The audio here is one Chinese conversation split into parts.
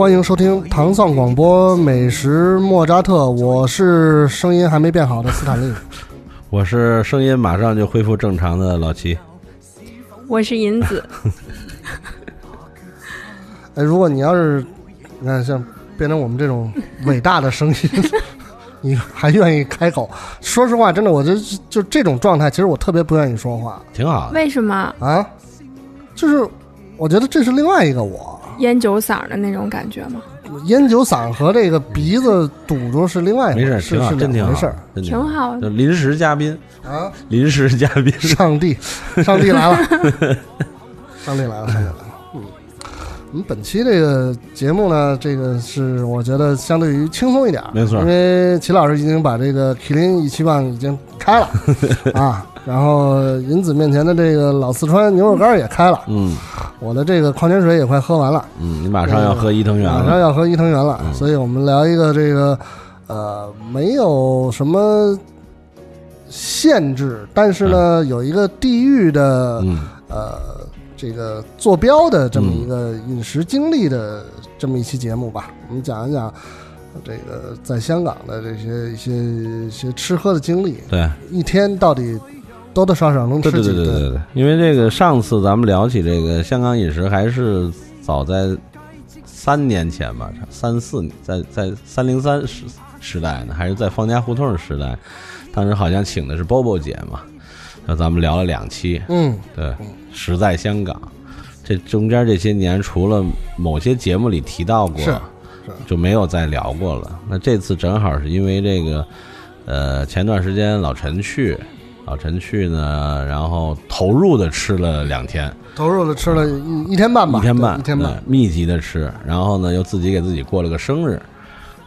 欢迎收听唐宋广播美食莫扎特，我是声音还没变好的斯坦利。我是声音马上就恢复正常的老齐。我是银子，哎，如果你要是你看像变成我们这种伟大的声音，你还愿意开口？说实话，真的，我就就这种状态，其实我特别不愿意说话挺好的。为什么啊。就是我觉得这是另外一个我，烟酒嗓的那种感觉吗？烟酒嗓和这个鼻子堵住是另外一回事，是挺好，是真挺好两回事儿，真挺好。的。临时嘉宾，啊。临时嘉宾，上帝，上帝来了，上帝来了，上帝来了。嗯，我们本期这个节目呢，这个是我觉得相对于轻松一点儿，没错因为齐老师已经把这个麒麟一七棒已经开了。啊，然后银子面前的这个老四川牛肉干也开了，嗯。我的这个矿泉水也快喝完了，嗯，你马上要喝伊藤园了，马上要喝伊藤园了，嗯。所以我们聊一个这个呃没有什么限制，但是呢、有一个地域的。嗯。呃这个坐标的这么一个饮食经历的这么一期节目吧，我们讲一讲这个在香港的这些一些一些吃喝的经历，对。一天到底多多少少能对对吃几顿？对对对对，因为这个上次咱们聊起这个香港饮食，还是早在三年前吧，三四，在在三零三时时代呢，还是在方家胡同时代，当时好像请的是 Bobo 姐嘛，那咱们聊了两期，嗯，对，实在香港，这中间这些年，除了某些节目里提到过是是，就没有再聊过了。那这次正好是因为这个，呃，前段时间老陈去，老陈去呢，然后投入的吃了两天，投入的吃了一一天半吧，一天半，一天半，密集的吃，然后呢，又自己给自己过了个生日，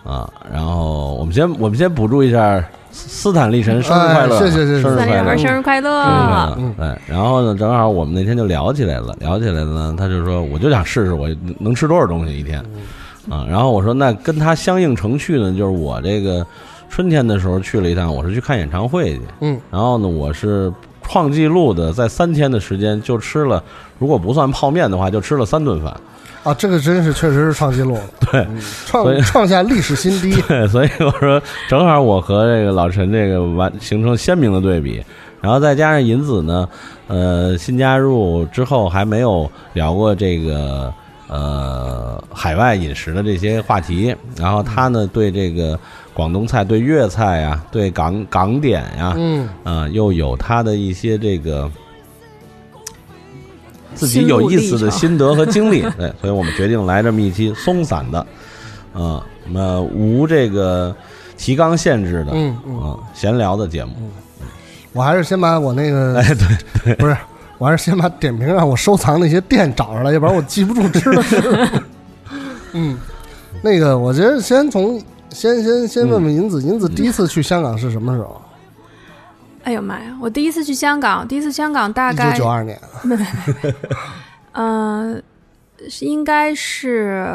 啊，然后我们先我们先补祝一下斯斯坦利神生日快乐，哎谢谢谢谢生日快乐生日快乐！生日快乐嗯对，然后呢，正好我们那天就聊起来了，聊起来了呢，他就说，我就想试试我能吃多少东西一天，啊，然后我说那跟他相应程序呢，就是我这个春天的时候去了一趟，我是去看演唱会去，嗯，然后呢，我是创纪录的，在三天的时间就吃了，如果不算泡面的话，就吃了三顿饭，啊，这个真是确实是创纪录。了，对嗯创创下历史新低，对，所以我说正好我和这个老陈这个完形成鲜明的对比，然后再加上银子呢，呃，新加入之后还没有聊过这个呃海外饮食的这些话题，然后他呢对这个广东菜、对粤菜呀、对港港点呀，嗯，啊、又有他的一些这个。自己有意思的心得和经历，对，所以我们决定来这么一期松散的，啊，那么无这个提纲限制的，嗯嗯。啊，闲聊的节目，我还是先把我那个 哎，对对，不是，我还是先把点评让我收藏那些店找出来，要不然我记不住吃的是。嗯，那个，我觉得先从先先先问问银子，银子第一次去香港是什么时候？哎呦妈呀！我第一次去香港，第一次香港大一九概九二年。嗯、是应该是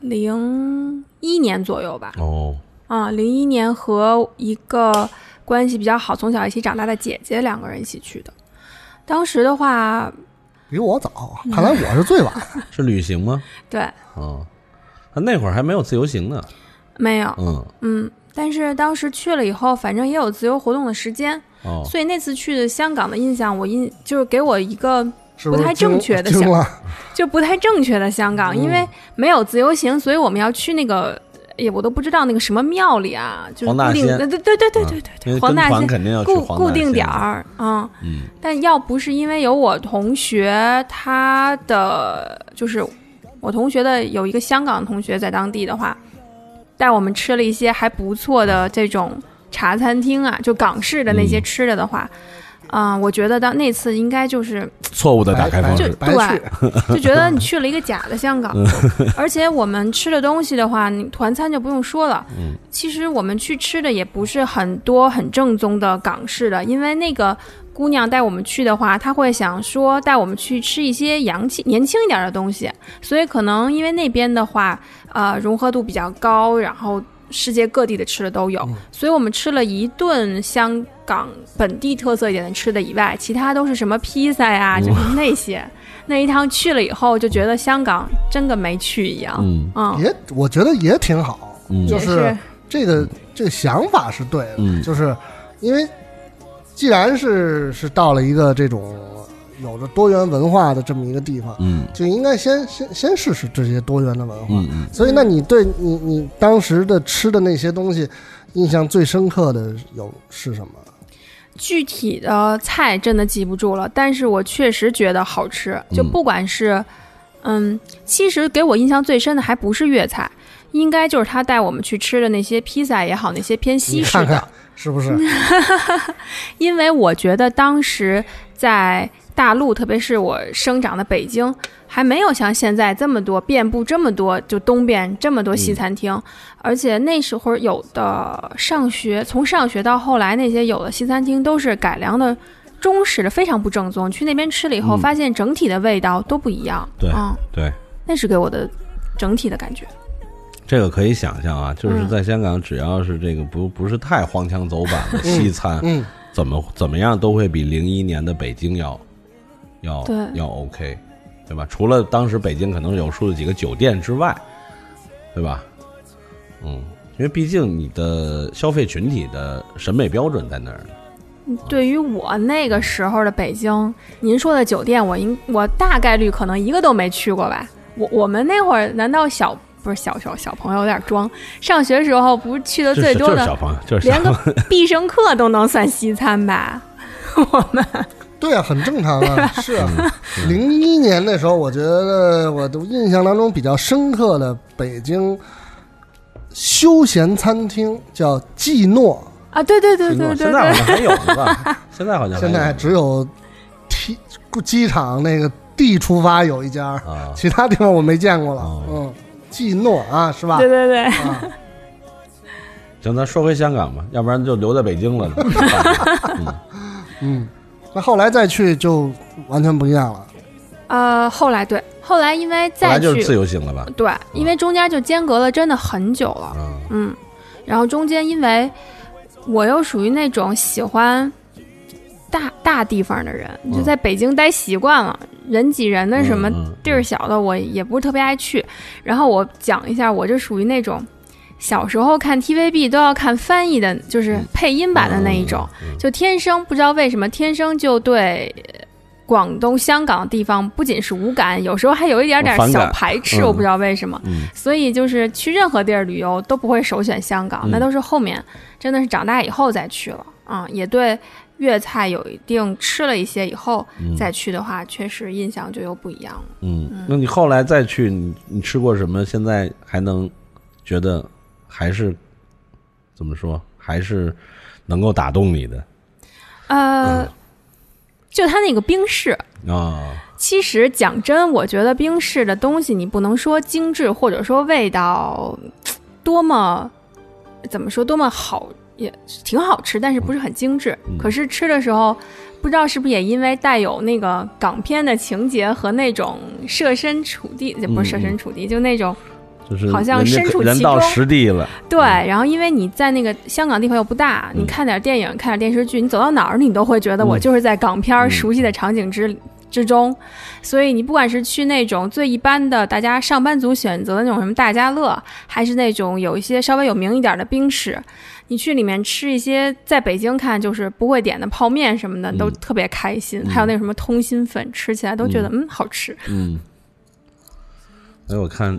零一年左右吧。哦，啊，零一年和一个关系比较好、从小一起长大的姐姐两个人一起去的。当时的话，比我早，看来我是最晚。是旅行吗？对，哦，那那会儿还没有自由行呢，没有，嗯，嗯，但是当时去了以后，反正也有自由活动的时间，哦，所以那次去的香港的印象，我印就是给我一个不太正确的想惊了？就不太正确的香港，因为没有自由行，所以我们要去那个，也我都不知道那个什么庙里啊，就是黄大固定，仙。对对对对对对因对，黄大仙肯定要去固固定点，儿，嗯。嗯，但要不是因为有我同学，他的就是我同学的有一个香港同学在当地的话，带我们吃了一些还不错的这种茶餐厅啊，就港式的那些嗯。吃的的话，啊、我觉得到那次应该就是错误的打开方就式，白去。就觉得你去了一个假的香港，而且我们吃的东西的话，你团餐就不用说了。嗯，其实我们去吃的也不是很多很正宗的港式的，因为那个姑娘带我们去的话，她会想说带我们去吃一些洋气、年轻一点的东西，所以可能因为那边的话，呃，融合度比较高，然后世界各地的吃的都有，嗯。所以我们吃了一顿香港本地特色一点的吃的以外，其他都是什么披萨呀，嗯就是那些。那一趟去了以后，就觉得香港真跟没去一样。嗯。嗯，也我觉得也挺好，嗯。就也是。这个这个想法是对的，嗯。就是因为既然是是到了一个这种有着多元文化的这么一个地方，嗯就应该先先先试试这些多元的文化。嗯嗯所以，那你对你你当时的吃的那些东西，印象最深刻的有是什么？具体的菜真的记不住了，但是我确实觉得好吃。就嗯不管是，嗯，其实给我印象最深的还不是粤菜，应该就是他带我们去吃的那些披萨也好，那些偏西式的。看看是不是？因为我觉得当时在大陆，特别是我生长的北京，还没有像现在这么多遍布这么多，就东边这么多西餐厅。而且那时候有的上学，从上学到后来，那些有的西餐厅都是改良的。中式的非常不正宗，去那边吃了以后，嗯发现整体的味道都不一样。对嗯，对，那是给我的整体的感觉。这个可以想象啊，就是嗯在香港，只要是这个不不是太荒腔走板的 西餐，嗯，怎么怎么样都会比零一年的北京要要对要 OK，对吧？除了当时北京可能有数的几个酒店之外，对吧？嗯，因为毕竟你的消费群体的审美标准在那儿。对于我那个时候的北京，您说的酒店，我应我大概率可能一个都没去过吧。我我们那会儿难道小不是小小小朋友有点装？上学时候不是去的最多的，就是小朋友，就是连个 必胜客都能算西餐吧？我们对啊，很正常啊，是啊。嗯零一年那时候，我觉得我都印象当中比较深刻的北京休闲餐厅叫季诺，啊，对对对对对现在好，像还有呢吧？现在好像 现在只有 T 机场那个 D 出发有一家，啊，其他地方我没见过了。哦。嗯，季诺啊，是吧？对对对，啊，行，咱说回香港吧，要不然就留在北京了。嗯。嗯，那后来再去就完全不一样了。呃，后来对，后来因为再去就是自由行了吧？对，因为中间就间隔了真的很久了。嗯嗯，然后中间因为我又属于那种喜欢大大地方的人，就嗯在北京待习惯了，人挤人的什么地儿小的我也不是特别爱去。然后我讲一下，我就属于那种小时候看 TVB 都要看翻译的，就是配音版的那一种，就天生不知道为什么天生就对。广东、香港地方不仅是无感，有时候还有一点点小排斥，嗯我不知道为什么。嗯所以就是去任何地儿旅游都不会首选香港，嗯那都是后面真的是长大以后再去了啊、也对粤菜有一定吃了一些以后、嗯再去的话，确实印象就又不一样了。嗯，那你后来再去，你你吃过什么？现在还能觉得还是怎么说？还是能够打动你的呃，就他那个冰室，啊？其实讲真，我觉得冰室的东西你不能说精致，或者说味道多么怎么说多么好，也挺好吃，但是不是很精致。嗯可是吃的时候，不知道是不是也因为带有那个港片的情节和那种设身处地，也不是设身处地，就那种就是好像身处人到其中实地了，对。然后因为你在那个香港地方又不大，嗯你看点电影、看点电视剧，你走到哪儿你都会觉得我嗯就是在港片熟悉的场景之。之中，所以你不管是去那种最一般的大家上班族选择的那种什么大家乐，还是那种有一些稍微有名一点的冰室，你去里面吃一些在北京看就是不会点的泡面什么的，嗯都特别开心。嗯还有那什么通心粉，吃起来都觉得嗯好吃。嗯。哎，我看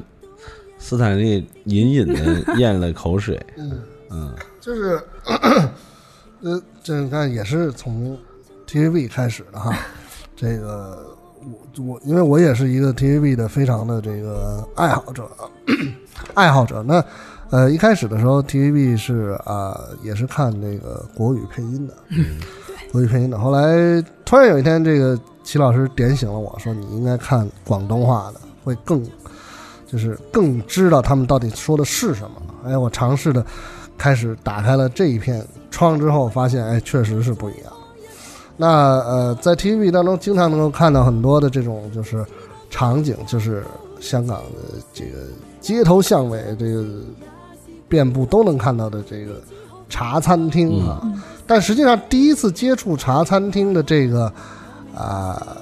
斯坦利隐隐的 咽了口水，嗯，嗯就是，呃，这你看也是从 TVB 开始的哈。这个我我因为我也是一个 TVB 的非常的这个爱好者，爱好者。那呃一开始的时候 TVB 是啊、也是看那个国语配音的，国语配音的。后来突然有一天，这个齐老师点醒了我说，你应该看广东话的，会更就是更知道他们到底说的是什么。哎，我尝试的开始打开了这一片窗之后，发现哎，确实是不一样。那呃，在 TVB 当中，经常能够看到很多的这种就是场景，就是香港的这个街头巷尾这个遍布都能看到的这个茶餐厅啊。嗯但实际上，第一次接触茶餐厅的这个啊、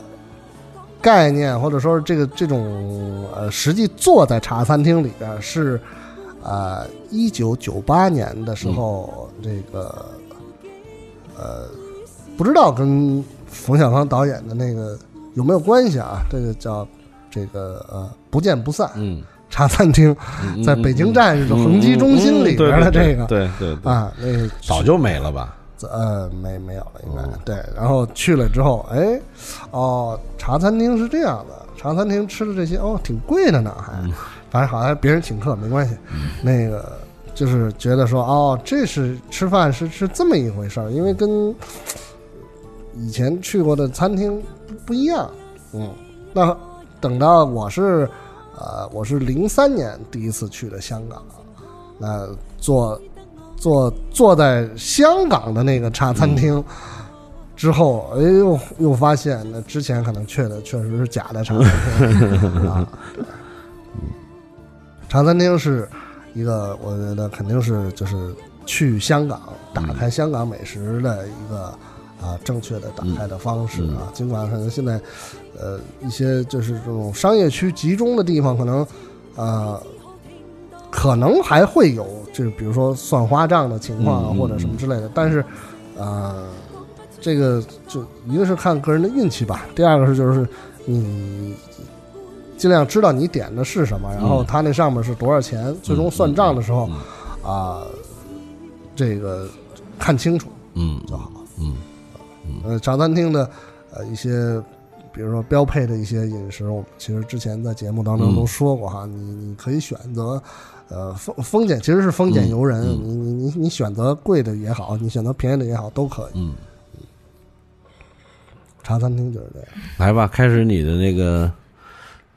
概念，或者说这个这种呃，实际坐在茶餐厅里边是呃，一九九八年的时候，这个呃，不知道跟冯小刚导演的那个有没有关系啊？这个叫这个呃，不见不散嗯，茶餐厅，嗯在北京站这恒基中心里边的这个对对对，啊，那个早就没了吧？呃，没没有了，应该、哦对。然后去了之后，哎，哦，茶餐厅是这样的，茶餐厅吃的这些哦，挺贵的呢，还，嗯反正好像别人请客没关系。那个就是觉得说，哦，这是吃饭是是这么一回事儿，因为跟以前去过的餐厅不不一样。嗯，那等到我是呃，我是零三年第一次去的香港，那坐坐坐在香港的那个茶餐厅之后，哎呦，又发现那之前可能去的确实是假的茶餐厅。茶餐厅是一个，我觉得肯定是就是去香港打开香港美食的一个啊正确的打开的方式啊。尽管可能现在呃一些就是这种商业区集中的地方，可能呃可能还会有，就是比如说算花账的情况啊，或者什么之类的。但是呃，这个就一个是看个人的运气吧，第二个是就是你尽量知道你点的是什么，然后嗯它那上面是多少钱，最终算账的时候嗯啊、这个看清楚嗯就好。嗯呃，茶餐厅的呃一些，比如说标配的一些饮食，我们其实之前在节目当中嗯都说过哈，你你可以选择，呃，丰丰俭其实是丰俭由人，嗯你你你你选择贵的也好，你选择便宜的也好，都可以。嗯，茶餐厅就是这样。来吧，开始你的那个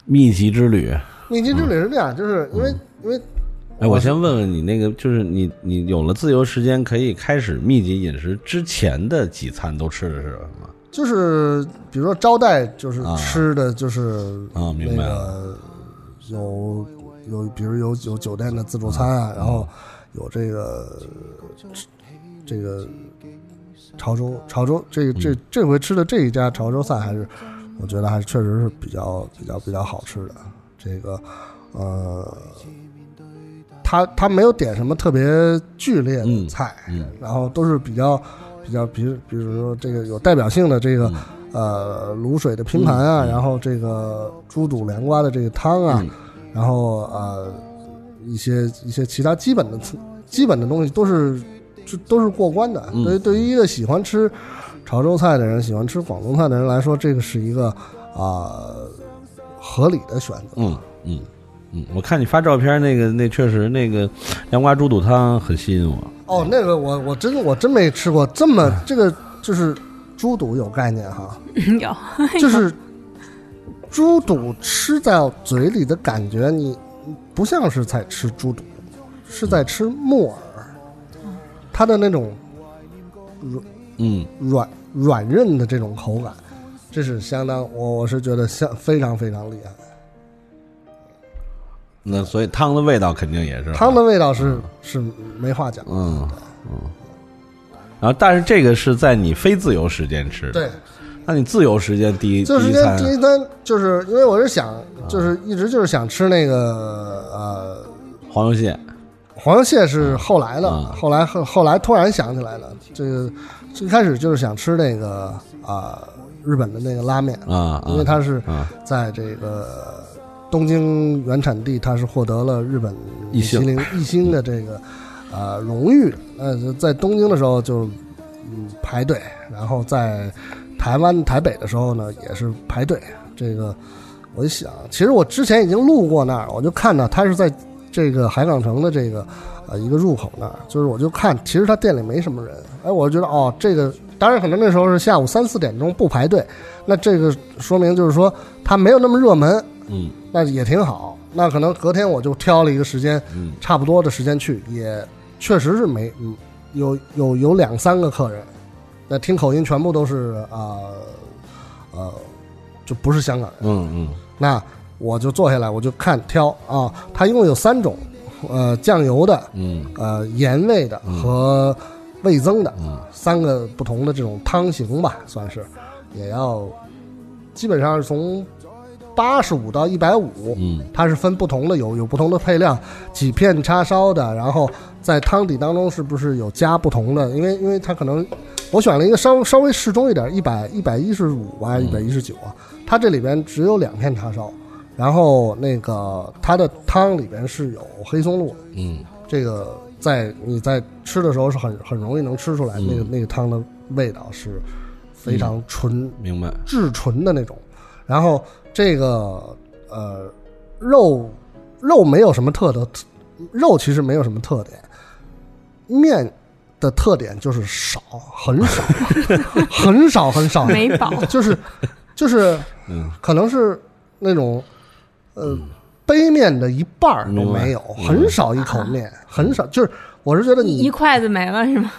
密集之旅。密集之旅是这样，就是因为、因为哎，我先问问你，那个就是你你有了自由时间，可以开始密集饮食之前的几餐都吃的是什么？就是比如说招待，就是啊吃的就是啊明白了有有，比如有有酒店的自助餐啊，然后有这个这个潮州潮州这嗯。这这回吃的这一家潮州菜还是我觉得还是确实是比较比较比较好吃的。这个呃，他他没有点什么特别剧烈的嗯菜，嗯。然后都是比较比较，比如比如说这个有代表性的这个、嗯。呃卤水的拼盘啊，然后这个猪肚凉瓜的这个汤啊，嗯然后呃一些一些其他基本的基本的东西都是这都是过关的。嗯对于对于一个喜欢吃潮州菜的人，喜欢吃广东菜的人来说，这个是一个啊、合理的选择。嗯嗯嗯，我看你发照片，那个那确实那个凉瓜猪肚汤很吸引我。哦，那个我我真我真没吃过这么这个就是猪肚有概念哈，有，就是猪肚吃到嘴里的感觉，你不像是在吃猪肚，是在吃木耳，它的那种软嗯软软韧的这种口感，这是相当我我是觉得相非常非常厉害。那所以汤的味道肯定也是汤的味道是是没话讲。嗯嗯。然后，但是这个是在你非自由时间吃的。对，那你自由时间第一自由时第一第一餐就是因为我是想，就是一直就是想吃那个呃黄油蟹，黄油蟹是后来的，嗯后来后后来突然想起来了，这个最开始就是想吃那个啊、日本的那个拉面，啊，啊因为它是啊。在这个东京原产地，它是获得了日本一星米其林。一星的这个呃、荣誉。的。呃，在东京的时候就嗯排队，然后在台湾台北的时候呢也是排队。这个我一想，其实我之前已经路过那儿，我就看到他是在这个海港城的这个呃一个入口那儿，就是我就看，其实他店里没什么人，哎，我就觉得哦，这个当然可能那时候是下午三四点钟不排队，那这个说明就是说他没有那么热门，嗯那也挺好。那可能隔天我就挑了一个时间嗯差不多的时间去，也确实是没嗯有有有两三个客人，那听口音全部都是啊呃就不是香港人。嗯嗯。那我就坐下来，我就看挑啊，它一共有三种呃酱油的、嗯。呃盐味的嗯。和味增的嗯。三个不同的这种汤型吧，算是。也要基本上是从八十五到一百五，嗯。它是分不同的，有有不同的配料，几片叉烧的，然后在汤底当中是不是有加不同的？因为因为它可能我选了一个稍稍微适中一点，一百一百一十五啊，一百一十九啊，它这里边只有两片叉烧，然后那个它的汤里边是有黑松露，嗯这个在你在吃的时候是很很容易能吃出来，嗯那个那个汤的味道是非常纯明白。至纯的那种。然后这个呃肉肉没有什么特的，肉其实没有什么特点，面的特点就是少，很少，很少很少，没饱，就是就是嗯可能是那种呃杯面的一半儿都没有，明白很少一口面，很少。就是我是觉得你一你筷子没了是吗？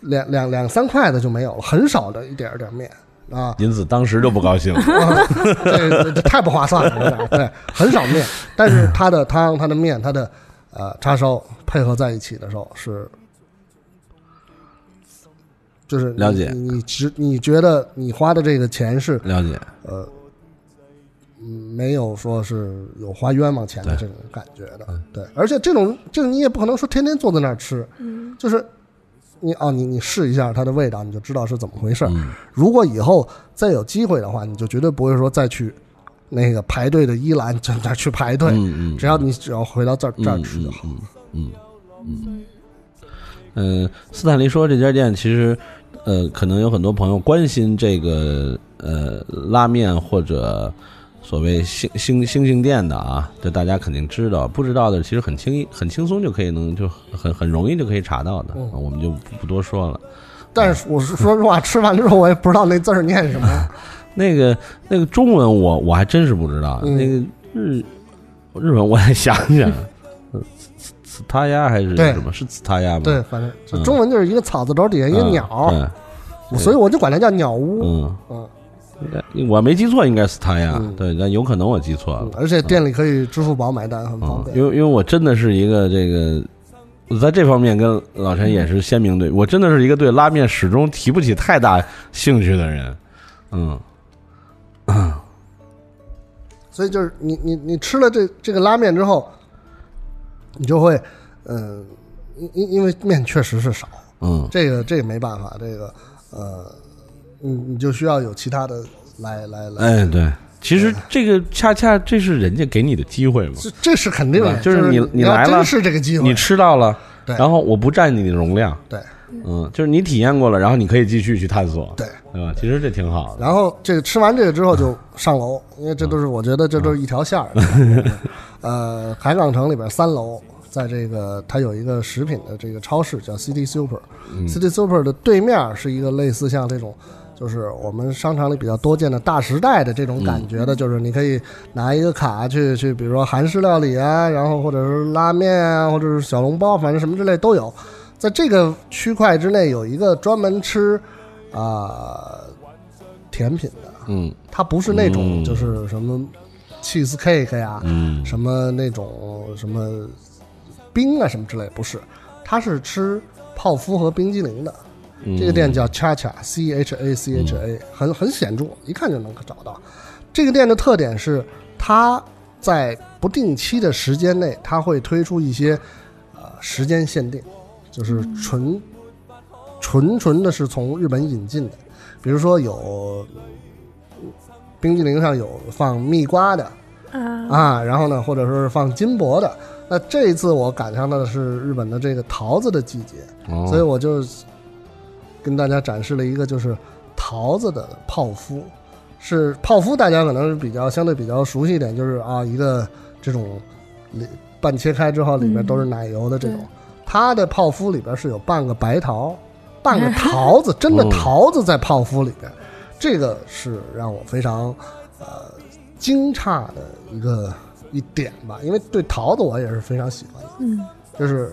两两两三筷子就没有了，很少的一点儿点儿面啊。因此当时就不高兴了。啊，这这这太不划算了，有点儿对，很少面，但是它的汤、它的面、它的呃叉烧配合在一起的时候是，就是了解。你你只你觉得你花的这个钱是了解，呃，嗯没有说是有花冤枉钱的这种感觉的，对，而且这种这个你也不可能说天天坐在那儿吃，嗯，就是你哦，你你试一下它的味道，你就知道是怎么回事儿。嗯。如果以后再有机会的话，你就绝对不会说再去那个排队的一兰在那儿去排队，嗯嗯，只要你只要回到这儿这儿吃就好。嗯嗯嗯嗯，斯坦利说这家店其实，呃，可能有很多朋友关心这个呃拉面或者所谓星星星星店的啊，这大家肯定知道，不知道的其实很轻易很轻松就可以能就很很容易就可以查到的，嗯我们就不不多说了。但是我是说实话，吃完之后我也不知道那字儿念什么。那个那个中文我我还真是不知道，嗯那个日日本我得想想，呃斯斯塔亚还是对什么？是斯塔亚吗？对，反正就嗯中文就是一个草字头底下一个嗯鸟，对，所以我就管它叫鸟屋。嗯，嗯我没记错，应该是他呀。嗯对，但有可能我记错了。嗯而且店里可以支付宝买单，很方嗯，便。因为因为我真的是一个这个，我在这方面跟老陈也是鲜明对，我真的是一个对拉面始终提不起太大兴趣的人。嗯 所以就是你你你吃了这这个拉面之后，你就会，嗯、因因因为面确实是少，嗯。这个这个没办法，这个呃，你你就需要有其他的来来来，哎，对，其实这个恰恰这是人家给你的机会嘛，这这是肯定的，就是你你你来了是这个机会，你吃到了，对。然后我不占你的容量，对嗯，就是你体验过了，然后你可以继续去探索，对。对吧？其实这挺好的。然后这个吃完这个之后就上楼，因为这都是我觉得这都是一条线儿的。呃，海港城里边三楼，在这个它有一个食品的这个超市叫 City Super，City、嗯 Super 的对面是一个类似像这种。就是我们商场里比较多见的大时代的这种感觉的，就是你可以拿一个卡去去，比如说韩式料理啊，然后或者是拉面啊，或者是小笼包，反正什么之类都有。在这个区块之内有一个专门吃啊、甜品的，嗯它不是那种嗯就是什么 cheese cake 呀，嗯什么那种什么冰啊什么之类，不是，它是吃泡芙和冰激凌的。嗯，这个店叫 Cha Cha C H A C H A，很很显著，一看就能找到。这个店的特点是，它在不定期的时间内，它会推出一些呃时间限定，就是纯纯纯的是从日本引进的，比如说有嗯冰激凌上有放蜜瓜的，啊，啊，然后呢，或者说是放金箔的。那这一次我赶上的是日本的这个桃子的季节，哦所以我就跟大家展示了一个就是桃子的泡芙。是泡芙，大家可能是比较相对比较熟悉一点，就是啊一个这种里半切开之后里面都是奶油的这种。对它的泡芙里边是有半个白桃，半个桃子，真的哦桃子在泡芙里边，这个是让我非常呃惊诧的一个一点吧，因为对桃子我也是非常喜欢的。嗯，就是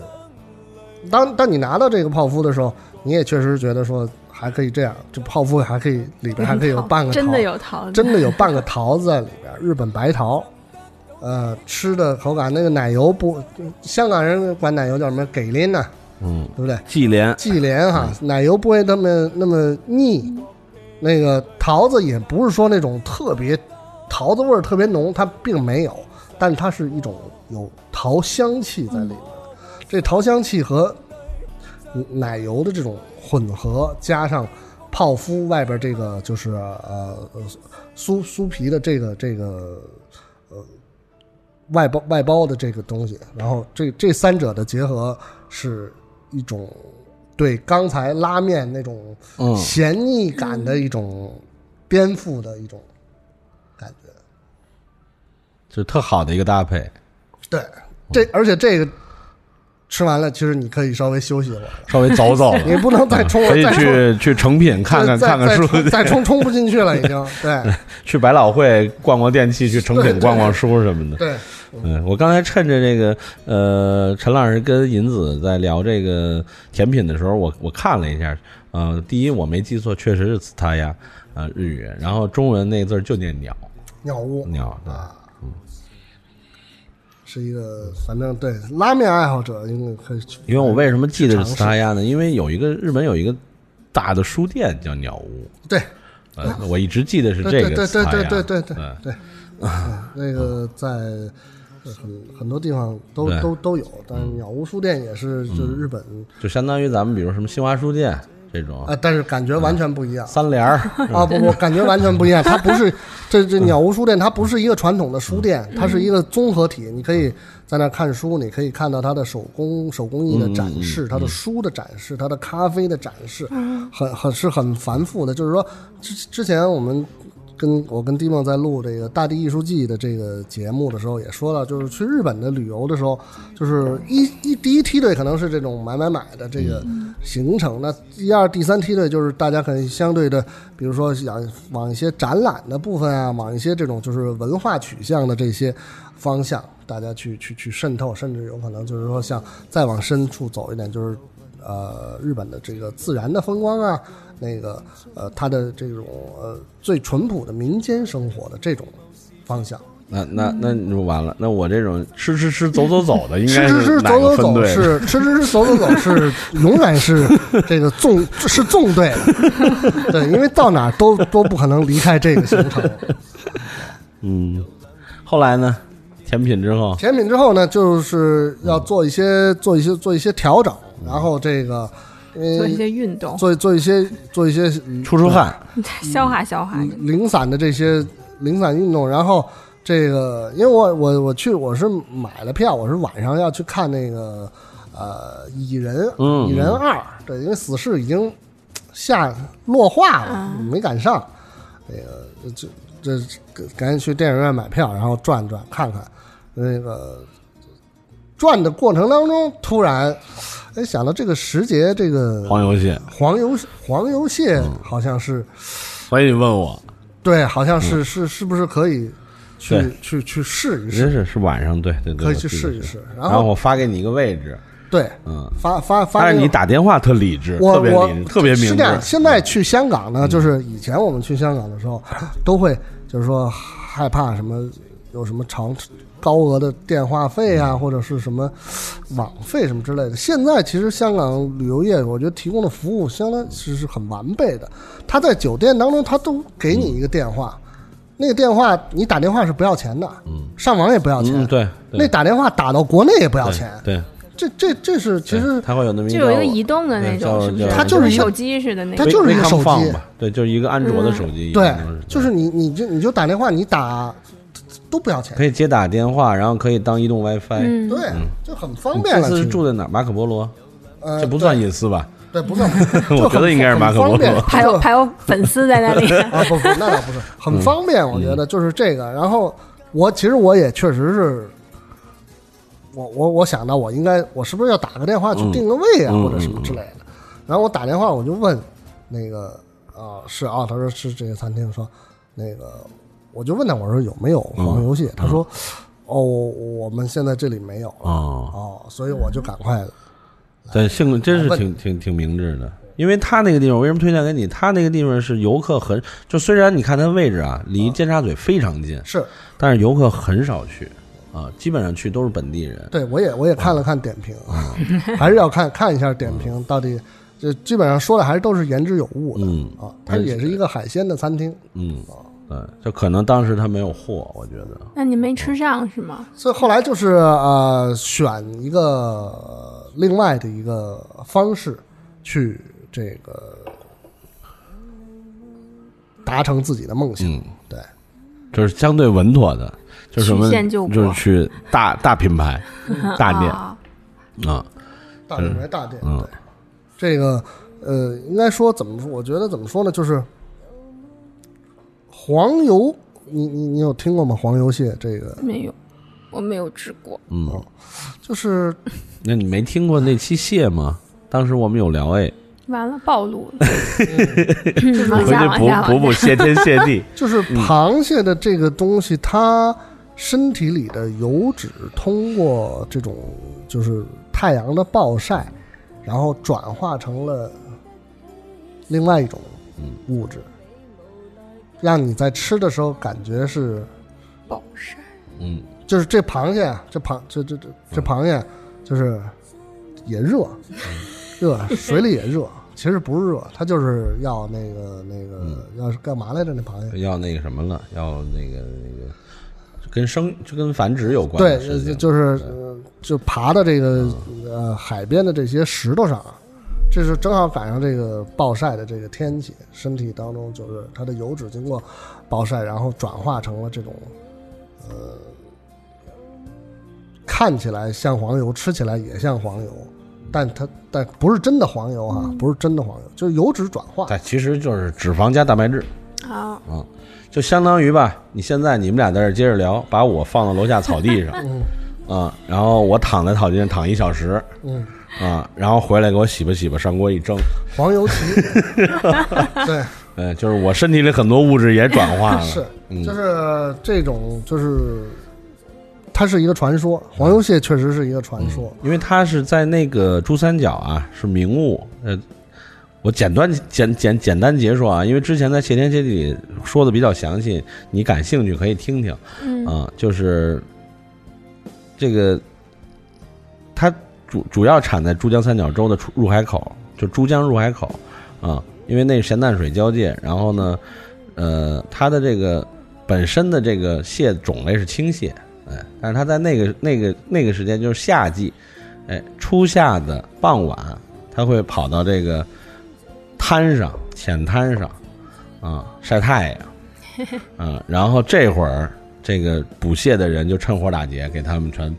当当你拿到这个泡芙的时候，你也确实觉得说还可以这样，这泡芙还可以里边还可以有半个桃，真的有桃子，真的有半个桃子在里边，日本白桃。呃吃的口感，那个奶油不，香港人管奶油叫什么给林呐，嗯，对不对？忌廉，忌廉哈，奶油不会那么那么腻，那个桃子也不是说那种特别桃子味儿特别浓，它并没有，但是它是一种有桃香气在里面。这桃香气和奶油的这种混合，加上泡芙外边这个就是呃呃酥酥皮的这个这个呃外包外包的这个东西，然后这这三者的结合是一种对刚才拉面那种嗯，咸腻感的一种颠覆的一种感觉。就特好的一个搭配。对，这而且这个吃完了，其实你可以稍微休息一会儿，稍微走走，你不能再冲了，可以去去成品看看看看书，再冲再冲冲不进去了，已经。对 去百老汇逛逛电器，去成品逛逛书什么的。对，嗯，我刚才趁着这个呃，陈老师跟银子在聊这个甜品的时候，我我看了一下，呃，第一我没记错，确实是斯塔呀，呃，日语，然后中文那个字就念鸟。鸟屋。鸟，对，是一个，反正对拉面爱好者应该可以去。因为我为什么记得是尝试。茨他呀呢？因为有一个日本有一个大的书店叫鸟屋，对。呃，我一直记得是这个对对对对对对对嗯。对，嗯 那个在很很多地方都都都有，但是鸟屋书店也是就是日本就相当于咱们比如什么新华书店这种啊，但是感觉完全不一样。三联儿，啊不不，感觉完全不一样。它不是 这这鸟屋书店，它不是一个传统的书店，它是一个综合体。你可以在那儿看书，你可以看到它的手工手工艺的展示，它的书的展示，它的咖啡的展示，很很是很繁复的。就是说，之之前我们。跟我跟迪梦在录这个《大地艺术季》的这个节目的时候，也说了，就是去日本的旅游的时候，就是一一第一梯队可能是这种买买买的这个行程，那第二、第三梯队就是大家可能相对的，比如说想往一些展览的部分啊，往一些这种就是文化取向的这些方向，大家去去去渗透，甚至有可能就是说像再往深处走一点，就是呃日本的这个自然的风光啊，那个呃他的这种呃最淳朴的民间生活的这种方向。那那那你就完了。那我这种吃吃吃走走走的，应该吃吃吃走走走？是 吃吃吃走走走是永远是这个纵是纵队的，对，因为到哪儿都都不可能离开这个行程。嗯，后来呢？甜品之后，甜品之后呢，就是要做一些做一些做一些调整，然后这个呃做一些运动，做做一些做一些嗯出出汗，消化消化。零散的这些零散运动，然后这个，因为我我我去我是买了票，我是晚上要去看那个呃蚁人嗯。蚁人二，对，因为死侍已经下落化了，没赶上，那个这这这赶紧去电影院买票，然后转转看看，那个转的过程当中，突然哎想到这个时节，这个黄油蟹，黄油黄油蟹好像是。所以你问我，对，好像是、是是不是可以去对去去试一真试？是是晚上，对对对，可以去试一试。然然后后我发给你一个位置，对嗯，发发发但是，你打电话特理智，我我特别理智，特别明智是这。样，现在去香港呢，就是以前我们去香港的时候，都会就是说害怕什么有什么长高额的电话费啊，或者是什么网费什么之类的。现在其实香港旅游业，我觉得提供的服务相当是是很完备的。他在酒店当中，他都给你一个电话，那个电话你打电话是不要钱的，嗯。上网也不要钱。嗯，对，那打电话打到国内也不要钱，对，这这这是其实它会有那么就有一个个移动的那种，是不是？叫它就是一个手机似的那它。就是一个手机，对，就是一个安卓的手机，对，就是你你就你就打电话，你打都不要钱可，以接打电话，然后可以当移动 WiFi。嗯，对，就很方便了。其实次住在哪儿？马可波罗，呃这不算隐私吧？对，不算，我觉得应该是马可波罗还有还有粉丝在那里。啊，不不，那倒不是，很方便。我觉得就是这个。然后我其实我也确实是，我我我想到我应该我是不是要打个电话去定个位啊，嗯或者什么之类的。然后我打电话我就问那个啊是啊，他说是这个餐厅，说那个我就问他我说有没有黄油蟹，他说哦我们现在这里没有了。哦，哦，所以我就赶快对，性真是挺挺挺明智的。因为他那个地方为什么推荐给你？他那个地方是游客很就虽然你看它位置啊，离尖沙咀非常近，是。但是游客很少去。啊，基本上去都是本地人。对我也我也看了看点评啊，还是要看看一下点评到底，这基本上说的还是都是言之有物的。嗯。啊。它也是一个海鲜的餐厅，嗯，对，就可能当时他没有货，我觉得。那你没吃上是吗？所以后来就是呃选一个呃另外的一个方式去这个达成自己的梦想。嗯，对，就是相对稳妥的，就是什么，就是去大大品牌、大店啊啊，大品牌大店，嗯对，这个呃，应该说怎么说？我觉得怎么说呢？就是黄油，你你你有听过吗？黄油蟹这个没有，我没有吃过。嗯，就是 那你没听过那期蟹吗？当时我们有聊哎，完了，暴露了。回去补，补补。谢天谢地。就是螃蟹的这个东西，它身体里的油脂通过这种就是太阳的暴晒，然后转化成了另外一种物质，让你在吃的时候感觉是，暴晒。嗯就是这螃蟹啊，这螃这这这这螃蟹就是也热，热 水里也热。其实不是热，它就是要那个那个要是干嘛来着？那螃蟹要那个什么了，要那个那个跟生就跟繁殖有关对就就是呃就爬到这个呃海边的这些石头上，这是正好赶上这个暴晒的这个天气，身体当中就是它的油脂经过暴晒，然后转化成了这种呃看起来像黄油，吃起来也像黄油，但它但不是真的黄油哈，不是真的黄油，就是油脂转化。但其实就是脂肪加蛋白质。好，就相当于吧，你现在你们俩在这接着聊，把我放到楼下草地上，啊，然后我躺在草地上躺一小时，嗯，啊，然后回来给我洗吧洗吧，上锅一蒸，黄油旗，对。嗯，就是我身体里很多物质也转化了，是，嗯就是这种，就是它是一个传说，黄油蟹确实是一个传说。因为它是在那个珠三角啊，是名物。呃，我简单简简简单解说啊，因为之前在谢天谢地里说的比较详细，你感兴趣可以听听嗯啊。就是这个，它主主要产在珠江三角洲的出入海口，就珠江入海口啊，因为那是咸淡水交界。然后呢，呃，它的这个本身的这个蟹种类是青蟹，哎，但是它在那个那个那个时间就是夏季，哎，初夏的傍晚，它会跑到这个滩上浅滩上啊晒太阳，啊，然后这会儿这个捕蟹的人就趁火打劫，给他们全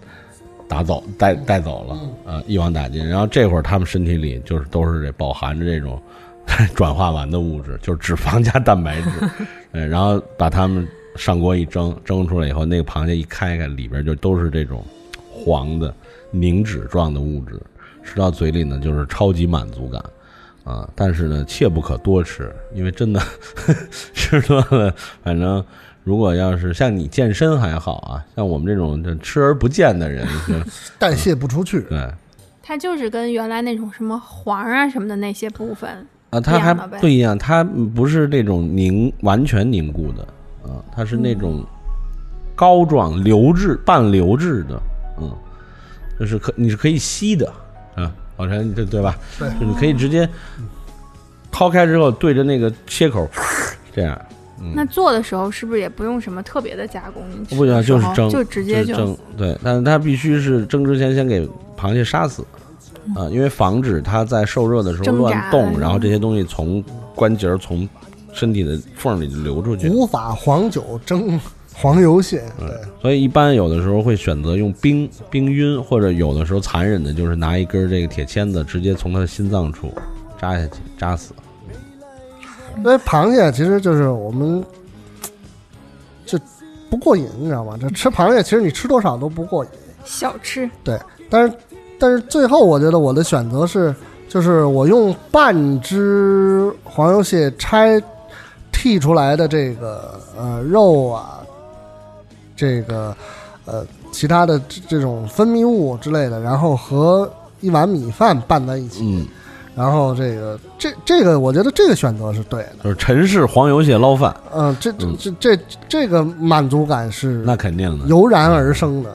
打走带带走了啊，一网打尽。然后这会儿他们身体里就是都是这饱含着这种 转化完的物质，就是脂肪加蛋白质，嗯，然后把它们上锅一蒸，蒸出来以后，那个螃蟹一开开，里边就都是这种黄的凝脂状的物质，吃到嘴里呢就是超级满足感。啊，但是呢，切不可多吃，因为真的 吃多了，反正如果要是像你健身还好啊，像我们这种这吃而不见的人，就代谢不出去，对。它就是跟原来那种什么黄啊什么的那些部分，啊，它还不一样，它不是那种凝完全凝固的啊，它是那种膏状流质半流质的，嗯，就是可你是可以吸的啊，老陈这对吧？对。就你可以直接掏开之后对着那个切口这样。那做的时候是不是也不用什么特别的加工？不行，就是蒸，就直接就蒸。对，但是它必须是蒸之前先给螃蟹杀死，啊，因为防止它在受热的时候乱动，然后这些东西从关节儿从身体的缝里流出去。无法黄酒蒸黄油蟹，对，所以一般有的时候会选择用冰冰晕，或者有的时候残忍的就是拿一根这个铁签子直接从它的心脏处扎下去，扎死。因为螃蟹其实就是我们就不过瘾，你知道吗？这吃螃蟹其实你吃多少都不过瘾，小吃，对，但是但是最后我觉得我的选择是，就是我用半只黄油蟹拆剔出来的这个呃肉啊，这个呃其他的这这种分泌物之类的，然后和一碗米饭拌在一起，嗯然后这个这这个，我觉得这个选择是对的。就是陈氏黄油蟹捞饭，嗯，这这嗯这这这个满足感是那肯定的。油然而生的。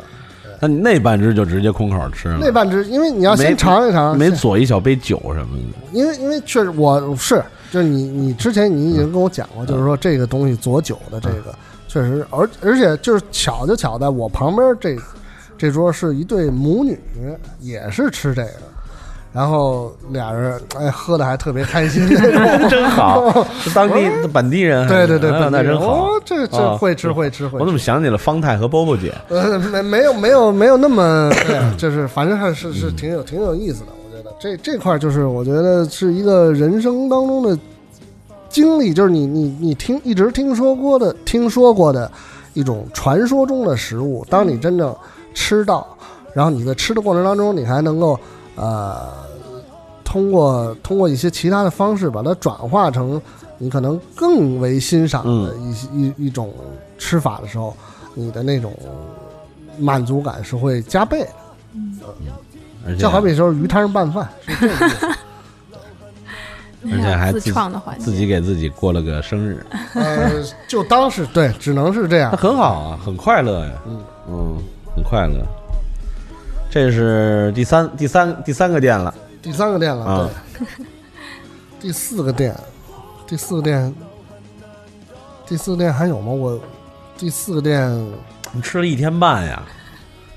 那你那半只就直接空口吃了，那半只，因为你要先尝一尝，先没佐一小杯酒什么的。因为因为确实我是就是你你之前你已经跟我讲过，就是说这个东西佐酒的这个确实，而而且就是巧就巧在我旁边这这桌是一对母女，也是吃这个，然后俩人哎喝的还特别开心。真好，是 当地本地人，对对对，哎本地人那真好。哦，这这啊会吃会吃会我怎。么想起了方太和波波姐？呃，没没有没有没有那么对，就是反正还是是挺有挺有意思的。我觉得这这块儿就是我觉得是一个人生当中的经历，就是你你你听一直听说过的听说过的一种传说中的食物，当你真正吃到，然后你在吃的过程当中，你还能够呃通过通过一些其他的方式把它转化成你可能更为欣赏的一些一一种吃法的时候，你的那种满足感是会加倍的。而且就好比说鱼汤拌饭是这个意思。而且还自自创的环节，自己给自己过了个生日，呃，就当是对，只能是这样。很好啊，很快乐呀。嗯嗯，很快乐。这是第三第三第三个店了，第三个店了，啊对。第四个店，第四个店，第四个店还有吗？我第四个店你吃了一天半呀。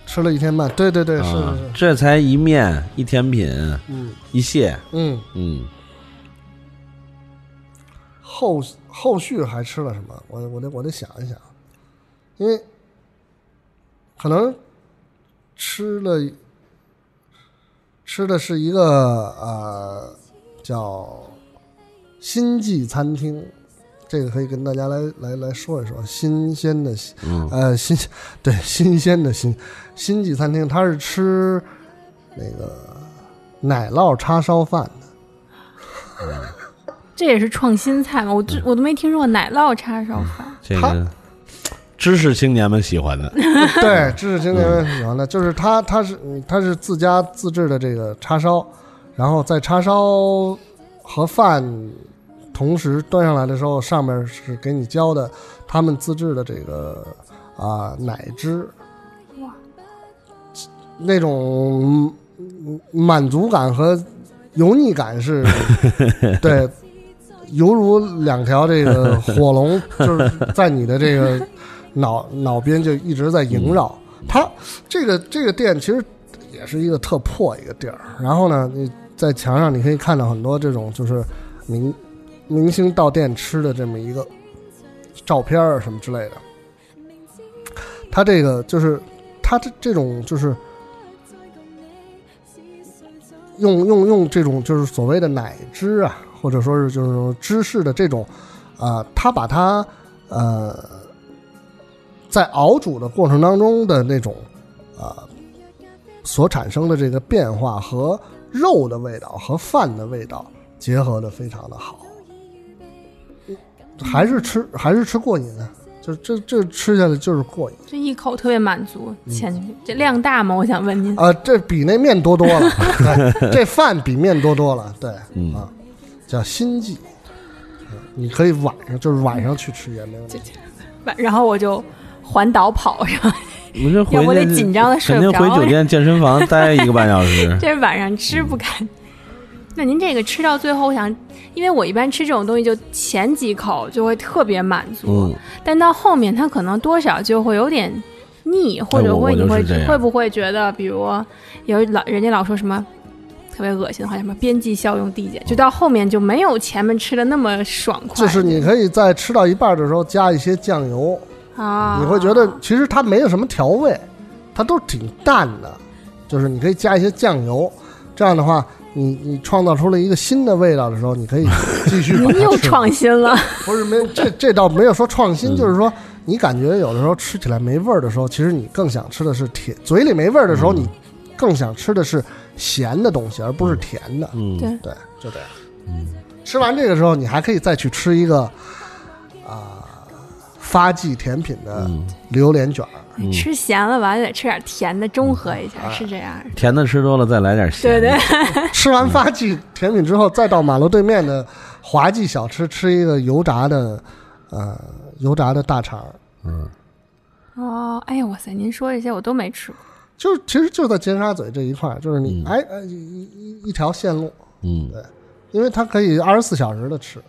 吃了一天半，对对对，是啊是是，这才一面一甜品嗯一蟹，嗯。嗯，后后续还吃了什么？我我得我得想一想，因为可能吃了吃的是一个呃叫新记餐厅，这个可以跟大家来来来说一说，新鲜的新嗯呃新对新鲜的新新记餐厅，它是吃那个奶酪叉烧饭的。这也是创新菜嘛？我这我都没听说过奶酪叉烧饭。他这个知识青年们喜欢的，对，知识青年们喜欢的，就是它，它是嗯它是自家自制的这个叉烧，然后在叉烧和饭同时端上来的时候，上面是给你浇的他们自制的这个啊、奶汁，哇，那种嗯满足感和油腻感是，对，犹如两条这个火龙，就是在你的这个脑脑边就一直在萦绕。它这个这个店其实也是一个特破一个地儿，然后呢，你在墙上你可以看到很多这种就是明明星到店吃的这么一个照片啊什么之类的。它这个就是它这这种就是用用用这种就是所谓的奶汁啊，或者说是就是说芝士的这种，啊，它把它呃在熬煮的过程当中的那种啊、所产生的这个变化和肉的味道和饭的味道结合的非常的好，还是吃还是吃过瘾啊，就这这吃下来就是过瘾。这一口特别满足，嗯前去这量大吗？我想问您。啊，这比那面多多了，对这饭比面多多了，对，嗯啊，叫心计，嗯你可以晚上就是晚上去吃也没问题。然后我就环岛跑，是吧我这回要不得紧张的睡肯定不着回酒店健身房待一个半小时。这晚上吃不开。那您这个吃到最后，我想，因为我一般吃这种东西，就前几口就会特别满足，嗯，但到后面它可能多少就会有点腻，或者会你会会不会觉得，比如有老人家老说什么特别恶心的话，什么边际效用递减，就到后面就没有前面吃的那么爽快。就是你可以在吃到一半的时候加一些酱油，啊，你会觉得其实它没有什么调味，它都挺淡的，就是你可以加一些酱油，这样的话，你你创造出了一个新的味道的时候，你可以 继续把它您又创新了，不是没这这倒没有说创新，嗯。就是说你感觉有的时候吃起来没味儿的时候，其实你更想吃的是甜，嘴里没味儿的时候，嗯。你更想吃的是咸的东西，而不是甜的。嗯，对。对，就这样。嗯，吃完这个时候，你还可以再去吃一个啊、发迹甜品的嗯榴莲卷儿。嗯吃咸了完了得吃点甜的，中和一嗯下，是这样。甜的吃多了，再来点咸对的。对，吃完发迹甜品之后，再到马路对面的华记小吃吃一个油炸的，呃，油炸的大肠儿。嗯，哦，哎呀，哇塞，您说这些我都没吃过。就其实就在尖沙咀这一块儿，就是你嗯哎哎一一一条线路，嗯，对因为它可以二十四小时的吃，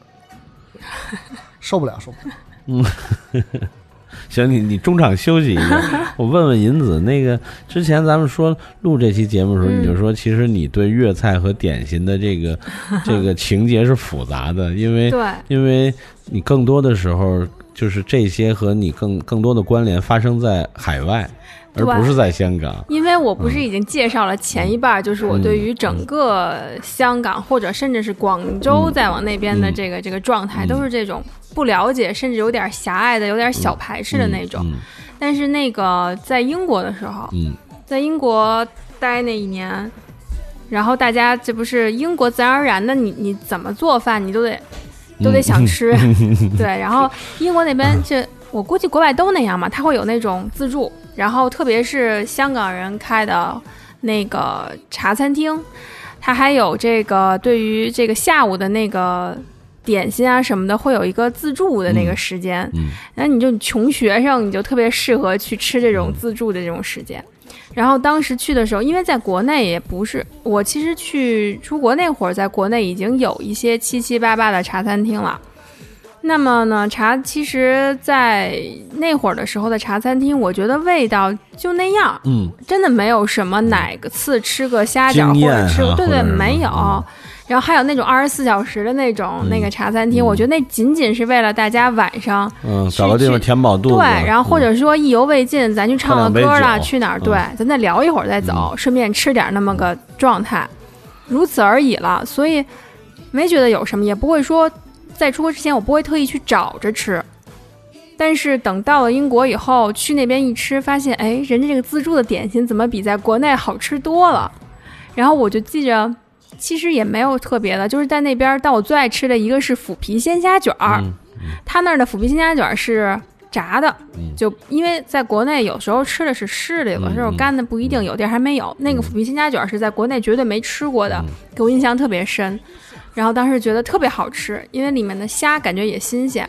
受不了受不了。行，你你中场休息一下，我问问银子，那个之前咱们说录这期节目的时候，嗯你就说其实你对粤菜和点心的这个 这个情节是复杂的，因为对，因为你更多的时候就是这些和你更更多的关联发生在海外，而对不是在香港。因为我不是已经介绍了前一半儿，就是我对于整个香港或者甚至是广州再往那边的这个这个状态，嗯都是这种不了解，甚至有点狭隘的、有点小排斥的那种。嗯但是那个在英国的时候，嗯在英国待那一年，然后大家这不是英国自然而然的，你你怎么做饭你都得都得想吃，对。然后英国那边这我估计国外都那样嘛，它会有那种自助，然后特别是香港人开的那个茶餐厅，它还有这个对于这个下午的那个。点心啊什么的，会有一个自助的那个时间，嗯然后你就穷学生，你就特别适合去吃这种自助的这种时间。然后当时去的时候，因为在国内也不是我，其实去出国那会儿，在国内已经有一些七七八八的茶餐厅了。那么呢，茶其实，在那会儿的时候的茶餐厅，我觉得味道就那样，嗯真的没有什么哪个次吃个虾饺或者吃个，对对，没有。嗯然后还有那种二十四小时的那种、嗯那个茶餐厅，嗯我觉得那仅仅是为了大家晚上嗯，去找个地方填饱肚子。对，然后或者说意犹未尽，咱去唱个歌了，去哪儿？嗯对，咱再聊一会儿再走，顺便吃点那么个状态，如此而已了。所以没觉得有什么，也不会说在出国之前我不会特意去找着吃。但是等到了英国以后，去那边一吃，发现哎，人家这个自助的点心怎么比在国内好吃多了？然后我就记着，其实也没有特别的，就是在那边，但我最爱吃的一个是腐皮鲜虾卷儿，嗯他那儿的腐皮鲜虾卷儿是炸的，嗯就因为在国内有时候吃的是湿的，有的时候干的不一定，有地儿还没有。那个腐皮鲜虾卷儿是在国内绝对没吃过的，嗯给我印象特别深。然后当时觉得特别好吃，因为里面的虾感觉也新鲜，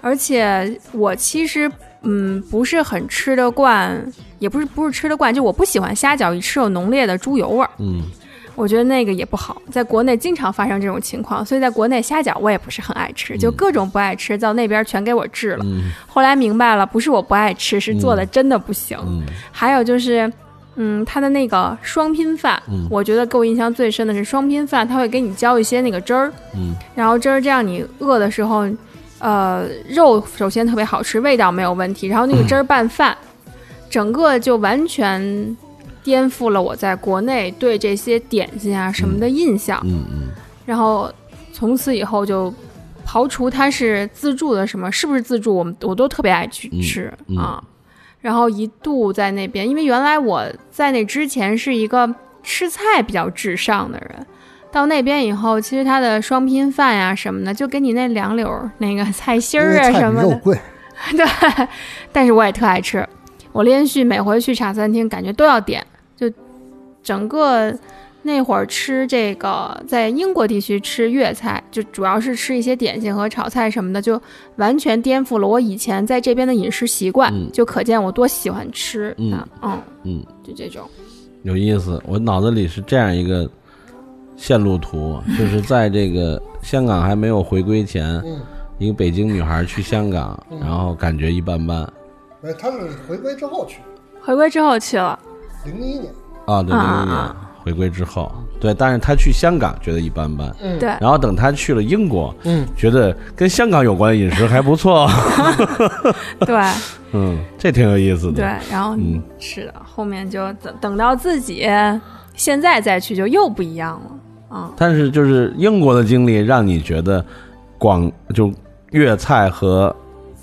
而且我其实嗯不是很吃得惯，也不是不是吃得惯，就我不喜欢虾饺一吃有浓烈的猪油味儿。嗯我觉得那个也不好，在国内经常发生这种情况，所以在国内虾饺我也不是很爱吃，就各种不爱吃，到那边全给我治了。嗯后来明白了，不是我不爱吃，是做的真的不行。嗯还有就是，嗯，它的那个双拼饭，嗯。我觉得给我印象最深的是双拼饭，它会给你浇一些那个汁儿，嗯。然后汁儿这样你饿的时候，呃，肉首先特别好吃，味道没有问题，然后那个汁儿拌饭，整个就完全颠覆了我在国内对这些点心啊什么的印象。嗯嗯然后从此以后就刨除它是自助的什么，是不是自助，我们我都特别爱去吃、啊。然后一度在那边，因为原来我在那之前是一个吃菜比较至上的人，到那边以后，其实他的双拼饭呀、什么的，就给你那两绺儿那个菜心儿啊什么的，肉贵，对。但是我也特爱吃，我连续每回去茶餐厅，感觉都要点，就整个那会儿吃这个，在英国地区吃粤菜，就主要是吃一些点心和炒菜什么的，就完全颠覆了我以前在这边的饮食习惯，嗯。就可见我多喜欢吃嗯。啊，嗯，嗯，就这种，有意思。我脑子里是这样一个线路图，就是在这个香港还没有回归前，嗯，一个北京女孩去香港，嗯。然后感觉一般般。哎，他是回归之后去，回归之后去了，零一年，啊，对，零啊一年。啊回归之后，对，但是他去香港觉得一般般，嗯。对，然后等他去了英国，嗯，觉得跟香港有关的饮食还不错，对。嗯，这挺有意思的。对，然后嗯。是的，后面就等等到自己现在再去就又不一样了，啊、但是就是英国的经历让你觉得广就粤菜和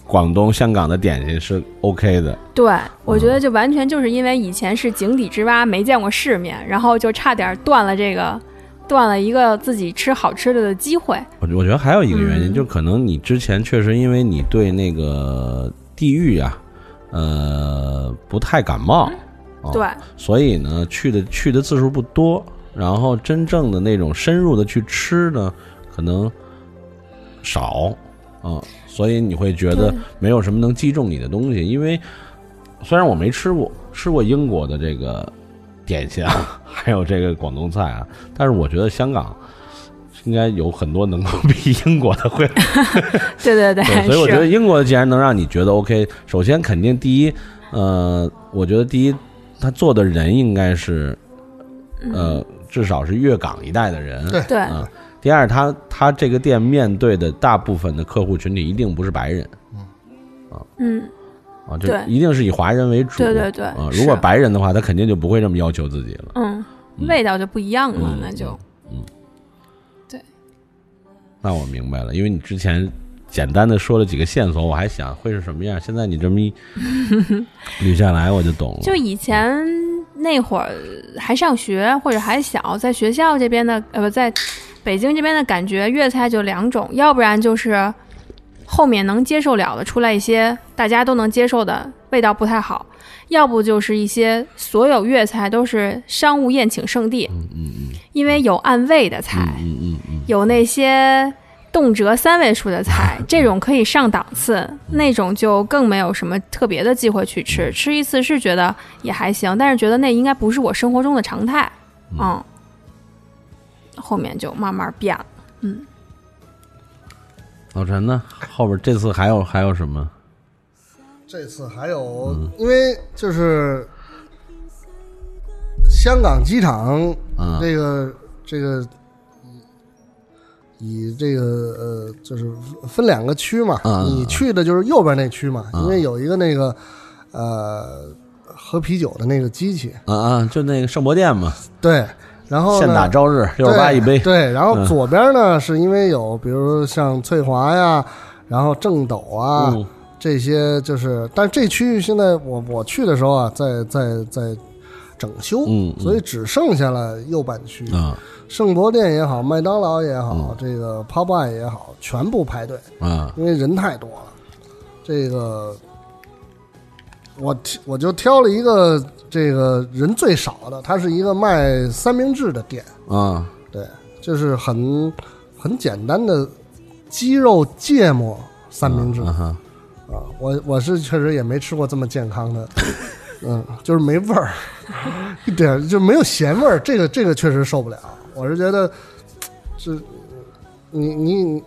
广东、香港的点心是 OK 的。对，我觉嗯得就完全就是因为以前是井底之蛙，没见过世面，然后就差点断了这个断了一个自己吃好吃的的机会。我我觉得还有一个原因，嗯就可能你之前确实因为你对那个地域啊，呃，不太感冒，哦对，所以呢，去的去的次数不多，然后真正的那种深入的去吃呢，可能少啊、所以你会觉得没有什么能击中你的东西。因为虽然我没吃过吃过英国的这个点心啊，还有这个广东菜啊，但是我觉得香港应该有很多能够比英国的会。对对对，对，所以我觉得英国的既然能让你觉得 OK，首先肯定第一，呃，我觉得第一，他做的人应该是，呃，至少是粤港一带的人。对。对。啊、第二，他他这个店面对的大部分的客户群体一定不是白人啊嗯，啊，就对一定是以华人为主。对对对啊，如果白人的话，他肯定就不会这么要求自己了。嗯，味道就不一样了，嗯那就嗯，对那我明白了，因为你之前简单的说了几个线索，我还想会是什么样。现在你这么一 捋下来，我就懂了。就以前那会儿还上学或者还小，在学校这边的呃不在北京这边的感觉，粤菜就两种，要不然就是后面能接受了的出来一些大家都能接受的味道不太好，要不就是一些所有粤菜都是商务宴请圣地，嗯嗯因为有按位的菜，嗯嗯嗯有那些动辄三位数的菜，这种可以上档次，那种就更没有什么特别的机会去吃。吃一次是觉得也还行，但是觉得那应该不是我生活中的常态。嗯，后面就慢慢变了。嗯，老陈呢？后边这次还有还有什么？这次还有，因为就是香港机场嗯。这个这个以这个呃，就是分两个区嘛，嗯。你去的就是右边那区嘛，嗯。因为有一个那个呃喝啤酒的那个机器，啊啊，就那个圣博店嘛，对，然后呢现打朝日，六十八一杯。对，然后嗯。左边呢，是因为有比如像翠华呀，然后正斗啊、嗯。这些，就是，但这区域现在我我去的时候啊，在在在整修，所以只剩下了右半区，啊。圣博店也好，麦当劳也好，嗯。这个 Popeye 也好，全部排队，啊。因为人太多了。这个我挑我就挑了一个这个人最少的，它是一个卖三明治的店。啊对，就是很很简单的鸡肉芥末三明治、啊。我我是确实也没吃过这么健康的，嗯，就是没味儿，一点就没有咸味儿，这个这个确实受不了。我是觉得，是你你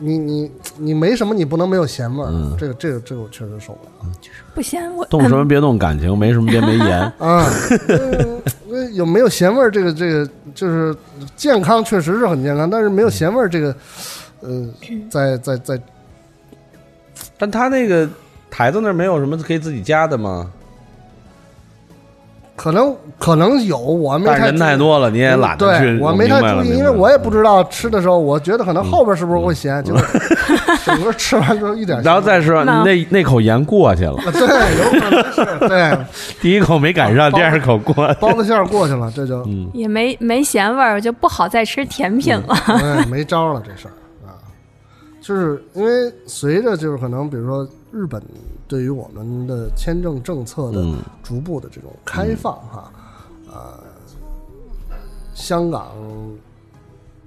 你你你没什么，你不能没有咸味儿，嗯这个这个这个我确实受不了不咸我动什么别动感情，没什么别没盐。啊。嗯那有没有咸味儿？这个这个就是健康，确实是很健康，但是没有咸味儿，这个呃，在在在但他那个台子那儿没有什么可以自己加的吗？可能可能有，我没太人太注意太多了，你也懒得去。对我没太注意，因为我也不。知道吃的时候，我觉得可能后边是不是会咸，结果整个吃完之后一点 然后再说那那那口盐过去了，啊对，有可能是对 第一口没赶上，第二口过。包子馅儿过去了，这就嗯也没没咸味儿，就不好再吃甜品了。哎没招了这事儿啊。就是因为随着就是可能比如说日本对于我们的签证政策的嗯。逐步的这种开放哈，啊、香港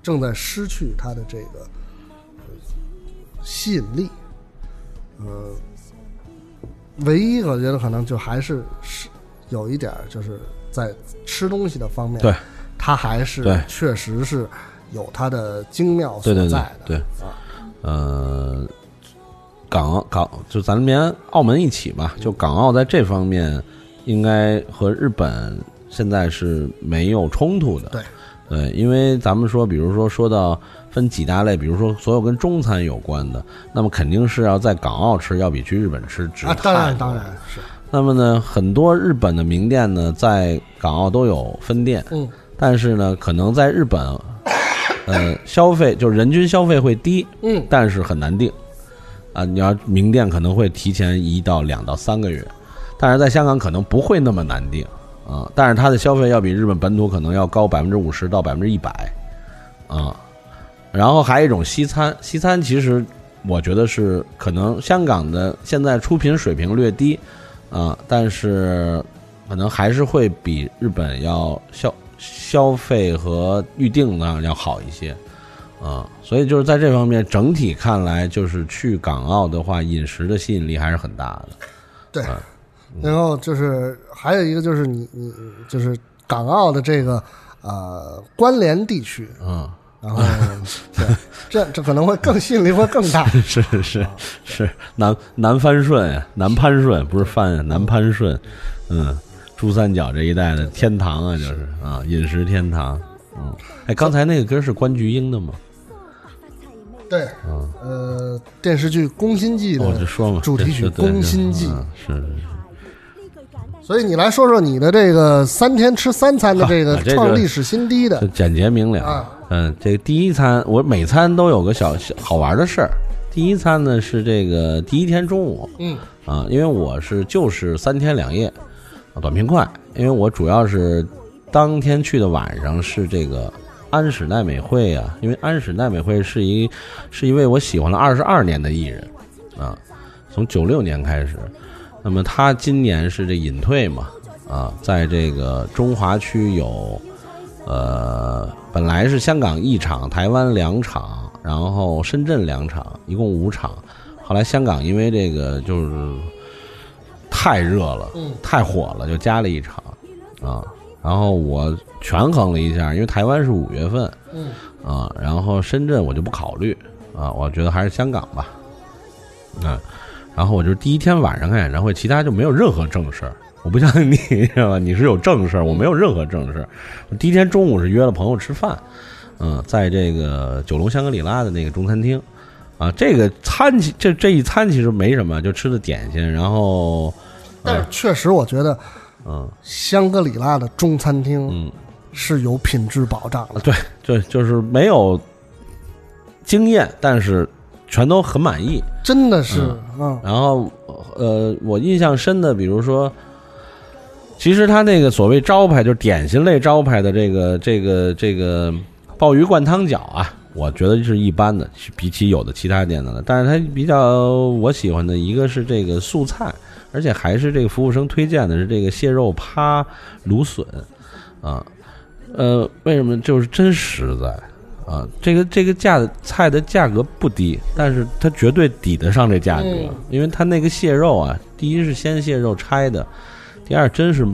正在失去它的这个呃吸引力，呃，唯一我觉得可能就还是是有一点就是在吃东西的方面，对，它还是确实是有它的精妙所对对对在的，对。啊，呃，港澳港就咱连澳门一起吧，就港澳在这方面应该和日本现在是没有冲突的。对对，因为咱们说，比如说说到分几大类，比如说所有跟中餐有关的，那么肯定是要在港澳吃，要比去日本吃值啊，当然当然是，那么呢，很多日本的名店呢，在港澳都有分店，嗯但是呢，可能在日本，呃，消费就是人均消费会低，嗯但是很难定啊。你要名店可能会提前一到两到三个月，但是在香港可能不会那么难定啊，但是它的消费要比日本本土可能要高百分之五十到百分之一百啊。然后还有一种西餐，西餐其实我觉得是可能香港的现在出品水平略低啊，但是可能还是会比日本要消消费和预定呢要好一些啊。所以就是在这方面整体看来，就是去港澳的话，饮食的吸引力还是很大的。对，然后就是还有一个就是你你就是港澳的这个呃关联地区，嗯，然后 对，这这可能会更吸引力会更大。是是是，南南番顺呀，南潘顺不是番呀，南潘顺，嗯，珠三角这一带的天堂啊，就是啊，饮食天堂。嗯，哎，刚才那个歌是关菊英的吗？对，嗯，呃，电视剧《宫心计》我就说嘛，的主题曲《宫心计》，嗯是是是。所以你来说说你的这个三天吃三餐的 这个创历史新低的就简洁明了。啊嗯，这个第一餐我每餐都有个小小好玩的事儿。第一餐呢是这个第一天中午嗯啊，因为我是就是三天两夜，啊短平快，因为我主要是当天去的晚上是这个安室奈美惠啊，因为安室奈美惠是一是一位我喜欢了二十二年的艺人啊，从九六年开始，那么他今年是这隐退嘛啊，在这个中华区有。呃，本来是香港一场，台湾两场，然后深圳两场，一共五场。后来香港因为这个就是太热了，嗯太火了，就加了一场啊。然后我权衡了一下，因为台湾是五月份嗯啊，然后深圳我就不考虑啊，我觉得还是香港吧。啊，然后我就第一天晚上看演唱会，其他就没有任何正事儿。我不像你，知道吧？你是有正事儿，我没有任何正事儿。我第一天中午是约了朋友吃饭，嗯，在这个九龙香格里拉的那个中餐厅，啊，这个餐其这这一餐其实没什么，就吃的点心，然后，但是确实我觉得嗯香格里拉的中餐厅嗯，是有品质保障的。对对，就是没有经验，但是全都很满意。真的是，嗯然后呃，我印象深的，比如说，其实他那个所谓招牌，就是点心类招牌的这个这个这个鲍鱼灌汤饺啊，我觉得是一般的，比起有的其他店的。但是它比较我喜欢的一个是这个素菜，而且还是这个服务生推荐的是这个蟹肉趴芦笋啊，呃，为什么就是真实在。啊，这个这个价的菜的价格不低，但是它绝对抵得上这价格，嗯因为它那个蟹肉啊，第一是鲜蟹肉拆的，第二真是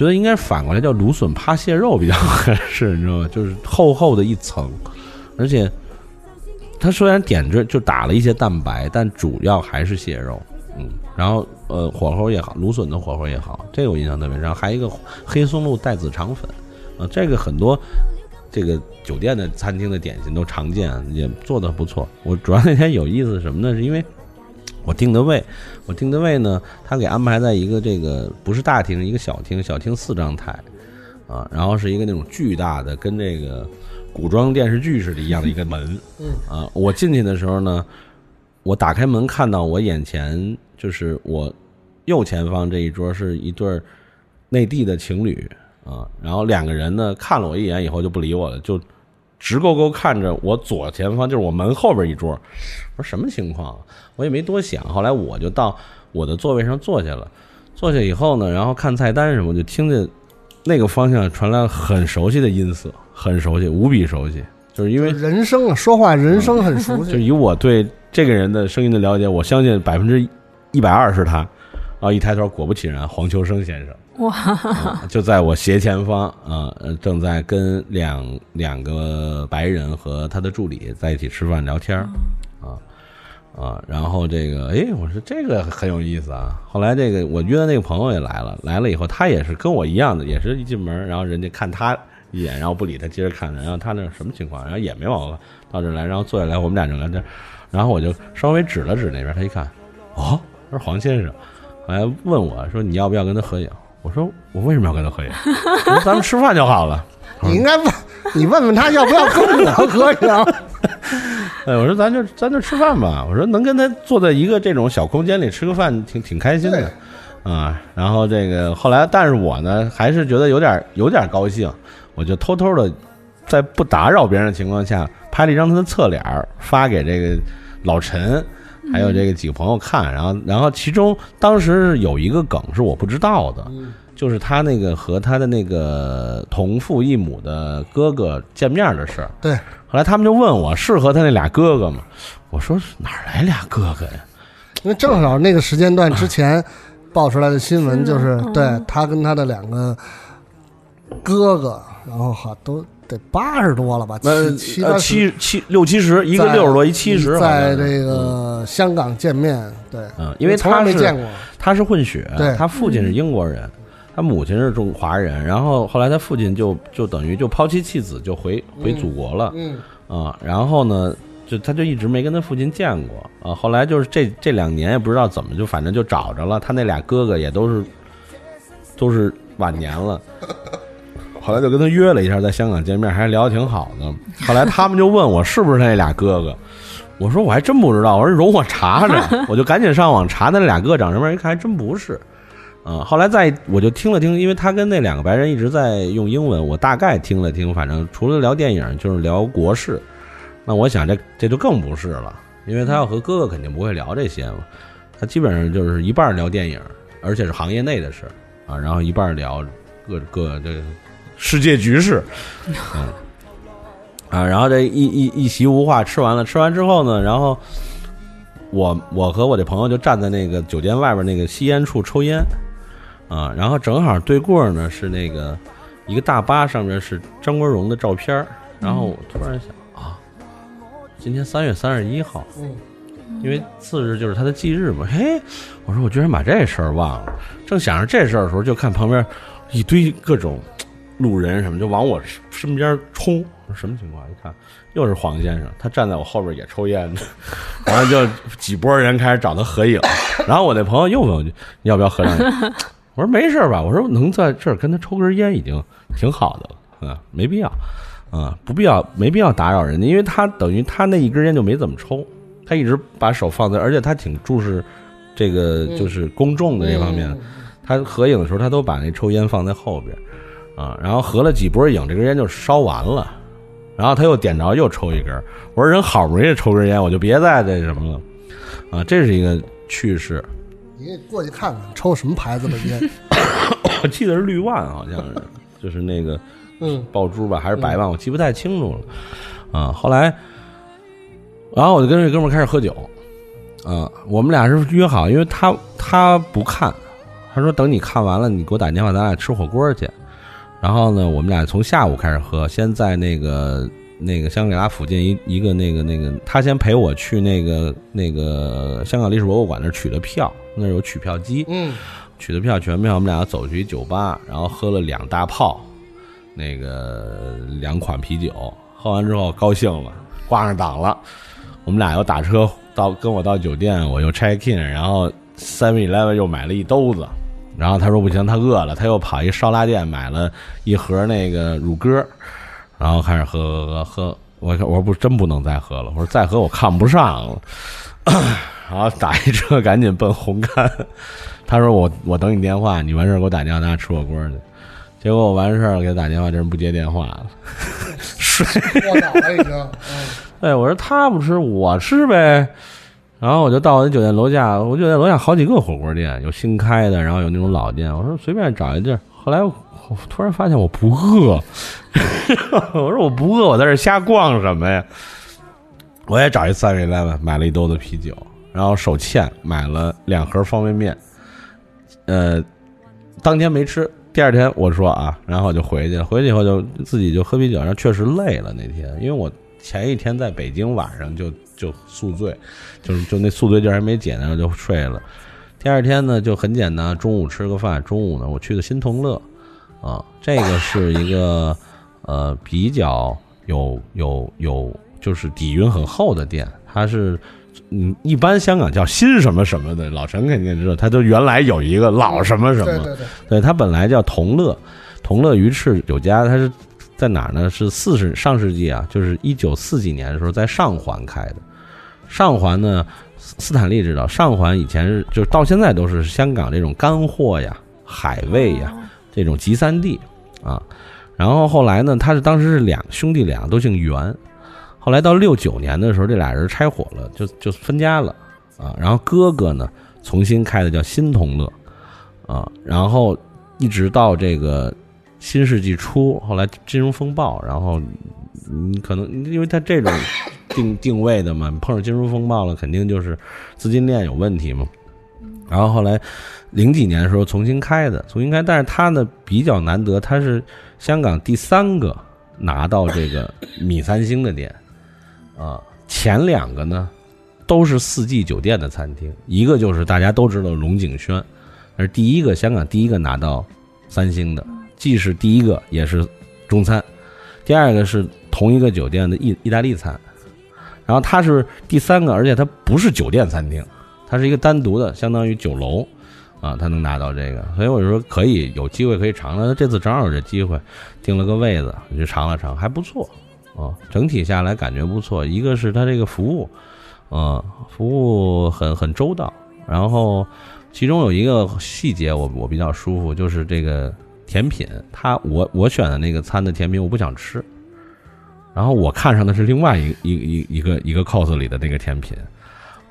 觉得应该反过来叫芦笋扒蟹肉比较合适，你知道吗？就是厚厚的一层，而且它虽然点缀就打了一些蛋白，但主要还是蟹肉，嗯，然后呃火候也好，芦笋的火候也好，这个我印象特别深。还有一个黑松露带子肠粉，啊，这个很多这个酒店的餐厅的点心都常见，也做的不错。我主要那天有意思什么呢？是因为我定的位，我定的位呢，他给安排在一个这个不是大厅，一个小厅，小厅四张台，啊，然后是一个那种巨大的，跟这个古装电视剧似的一样的一个门，嗯。啊，我进去的时候呢，我打开门看到我眼前就是我右前方这一桌是一对儿内地的情侣啊，然后两个人呢看了我一眼以后就不理我了，就直勾勾看着我左前方，就是我门后边一桌。我说什么情况？我也没多想，后来我就到我的座位上坐下了。坐下以后呢，然后看菜单什么，就听见那个方向传来很熟悉的音色，很熟悉，无比熟悉。就是因为人声啊，说话人声很熟悉。就以我对这个人的声音的了解，我相信百分之一百二是他。然后一抬头，果不其然，黄秋生先生。哇，啊就在我斜前方啊，呃正在跟两两个白人和他的助理在一起吃饭聊天儿啊啊，然后这个哎，我说这个很有意思啊。后来这个我约的那个朋友也来了，来了以后他也是跟我一样的，也是一进门，然后人家看他一眼，然后不理他，接着看，然后他那什么情况，然后也没往我到这儿来，然后坐下来，我们俩正聊天，然后我就稍微指了指那边，他一看，哦，他是黄先生，后来问我说你要不要跟他合影？我说我为什么要跟他合影？我说咱们吃饭就好了。你应该问，你问问他要不要跟我合影。哎，我说咱就咱就吃饭吧。我说能跟他坐在一个这种小空间里吃个饭，挺挺开心的。啊，然后这个后来，但是我呢还是觉得有点有点高兴，我就偷偷的在不打扰别人的情况下拍了一张他的侧脸发给这个老陈，还有这个几个朋友看，然后然后其中当时有一个梗是我不知道的，就是他那个和他的那个同父异母的哥哥见面的事儿。对，后来他们就问我是和他那俩哥哥吗？我说哪儿来俩哥哥呀？因为正好那个时间段之 前爆出来的新闻就是对他跟他的两个哥哥，然后好都得八十多了吧，呃七七七七六七十，一个在六十多，一七十，在这个香港见面，对，嗯，因为他是没见过，他是混血对，他父亲是英国人，他母亲是中华人，然后后来他父亲就就等于就抛妻弃子，就回回祖国了嗯，啊，然后呢，就他就一直没跟他父亲见过啊，后来就是这这两年也不知道怎么就反正就找着了，他那俩哥哥也都是都是晚年了。后来就跟他约了一下，在香港见面，还聊得挺好的。后来他们就问我是不是他那俩哥哥，我说我还真不知道，我说容我查查，我就赶紧上网查他那俩哥长什么样，一看还真不是。啊、后来再我就听了听，因为他跟那两个白人一直在用英文，我大概听了听，反正除了聊电影就是聊国事。那我想这这就更不是了，因为他要和哥哥肯定不会聊这些嘛，他基本上就是一半聊电影，而且是行业内的事啊，然后一半聊各各这个世界局势，嗯。啊，然后这一一一席无话吃完了，吃完之后呢，然后我我和我这朋友就站在那个酒店外边那个吸烟处抽烟，啊，然后正好对过呢是那个一个大巴上面是张国荣的照片然后我突然想啊，今天三月三十一号，嗯。因为次日就是他的忌日嘛，嘿，我说我居然把这事儿忘了，正想着这事儿的时候，就看旁边一堆各种路人什么就往我身边冲，我说什么情况？一看又是黄先生，他站在我后边也抽烟呢，然后就几波人开始找他合影，然后我那朋友又问我你要不要合张影，我说没事吧，我说能在这儿跟他抽根烟已经挺好的了，啊，没必要，啊，不必要，没必要打扰人家，因为他等于他那一根烟就没怎么抽，他一直把手放在，而且他挺注视这个就是公众的这方面，他合影的时候他都把那抽烟放在后边，啊，然后合了几波影，这根烟就烧完了，然后他又点着又抽一根，我说人好不容易抽根烟，我就别再那什么了，啊，这是一个趣事，你也过去看看抽什么牌子的烟，我记得是绿万好像是，就是那个嗯爆珠吧，还是白万，我记不太清楚了。啊，后来，然后我就跟这哥们儿开始喝酒。啊，我们俩是约好，因为他他不看，他说等你看完了，你给我打电话，咱俩吃火锅去。然后呢，我们俩从下午开始喝，先在那个那个香格里拉附近一一个那个那个，他先陪我去那个那个香港历史博物馆那儿取的票，那儿有取票机。嗯，取的票，取完票，我们俩走去一酒吧，然后喝了两大炮，那个两款啤酒，喝完之后高兴了，挂上档了，我们俩又打车到跟我到酒店，我又 check in，然后 Seven Eleven 又买了一兜子，然后他说不行，他饿了，他又跑一烧腊店买了一盒那个乳鸽，然后开始喝喝喝喝，我我说不真不能再喝了，我说再喝我看不上了，然后打一车赶紧奔红磡。他说我我等你电话，你完事儿给我打电话，咱俩吃火锅去。结果我完事儿给他打电话，这人不接电话了，睡。过早了已经，嗯哎，我说他不吃，我吃呗。然后我就到我那酒店楼下，我酒店楼下好几个火锅店，有新开的，然后有那种老店。我说随便找一地儿。后来我突然发现我不饿，我说我不饿，我在这瞎逛什么呀？我也找一三味 eleven 买了一兜子啤酒，然后手欠买了两盒方便面。呃，当天没吃，第二天我说啊，然后我就回去了。回去以后就自己就喝啤酒，然后确实累了那天，因为我前一天在北京晚上就就宿醉，就是就那宿醉劲儿还没解，然后就睡了。第二天呢就很简单，中午吃个饭，中午呢我去的新同乐，啊，这个是一个 呃比较有有有就是底蕴很厚的店，它是。嗯，一般香港叫新什么什么的，老陈肯定知道，他就原来有一个老什么什么，对对对，对，它本来叫同乐，同乐鱼翅酒家，它是在哪儿呢？是四十上世纪啊，就是一九四几年的时候在上环开的。上环呢，斯斯坦利知道，上环以前是就是到现在都是香港这种干货呀、海味呀这种集散地啊。然后后来呢，他是当时是两兄弟俩都姓袁，后来到六九年的时候，这俩人拆伙了，就就分家了啊。然后哥哥呢重新开的叫新同乐啊，然后一直到这个新世纪初，后来金融风暴，然后你可能因为他这种定 定位的嘛，碰上金融风暴了，肯定就是资金链有问题嘛。然后后来零几年的时候重新开的，重新开，但是它呢比较难得，它是香港第三个拿到这个米三星的店啊，前两个呢都是四季酒店的餐厅，一个就是大家都知道龙景轩，而第一个香港第一个拿到三星的，既是第一个也是中餐，第二个是同一个酒店的意意大利餐，然后它是第三个，而且它不是酒店餐厅，它是一个单独的，相当于酒楼。啊，他能拿到这个，所以我就说可以有机会可以尝尝。这次正好有这机会，订了个位子，我就尝了尝，还不错啊。整体下来感觉不错。一个是他这个服务，啊，服务很很周到。然后其中有一个细节我我比较舒服，就是这个甜品，他我我选的那个餐的甜品我不想吃，然后我看上的是另外一一一一个一个 cos 里的那个甜品，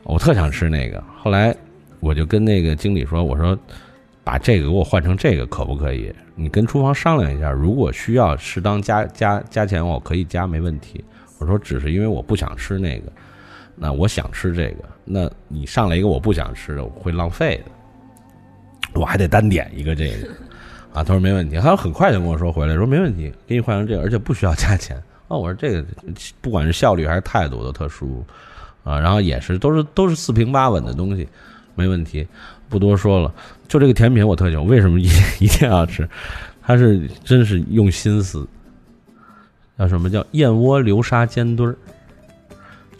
我特想吃那个，后来。我就跟那个经理说：“我说，把这个给我换成这个可不可以？你跟厨房商量一下，如果需要适当加加加钱，我可以加，没问题。我说只是因为我不想吃那个，那我想吃这个，那你上来一个我不想吃的，我会浪费的，我还得单点一个这个 啊。他说没问题，他很快就跟我说回来，说没问题，给你换成这个，而且不需要加钱。哦，我说这个不管是效率还是态度都特舒服啊，然后也是都是都是四平八稳的东西。”没问题，不多说了。就这个甜品我特喜欢，为什么一 一定要吃？它是真是用心思。叫什么叫燕窝流沙煎堆儿？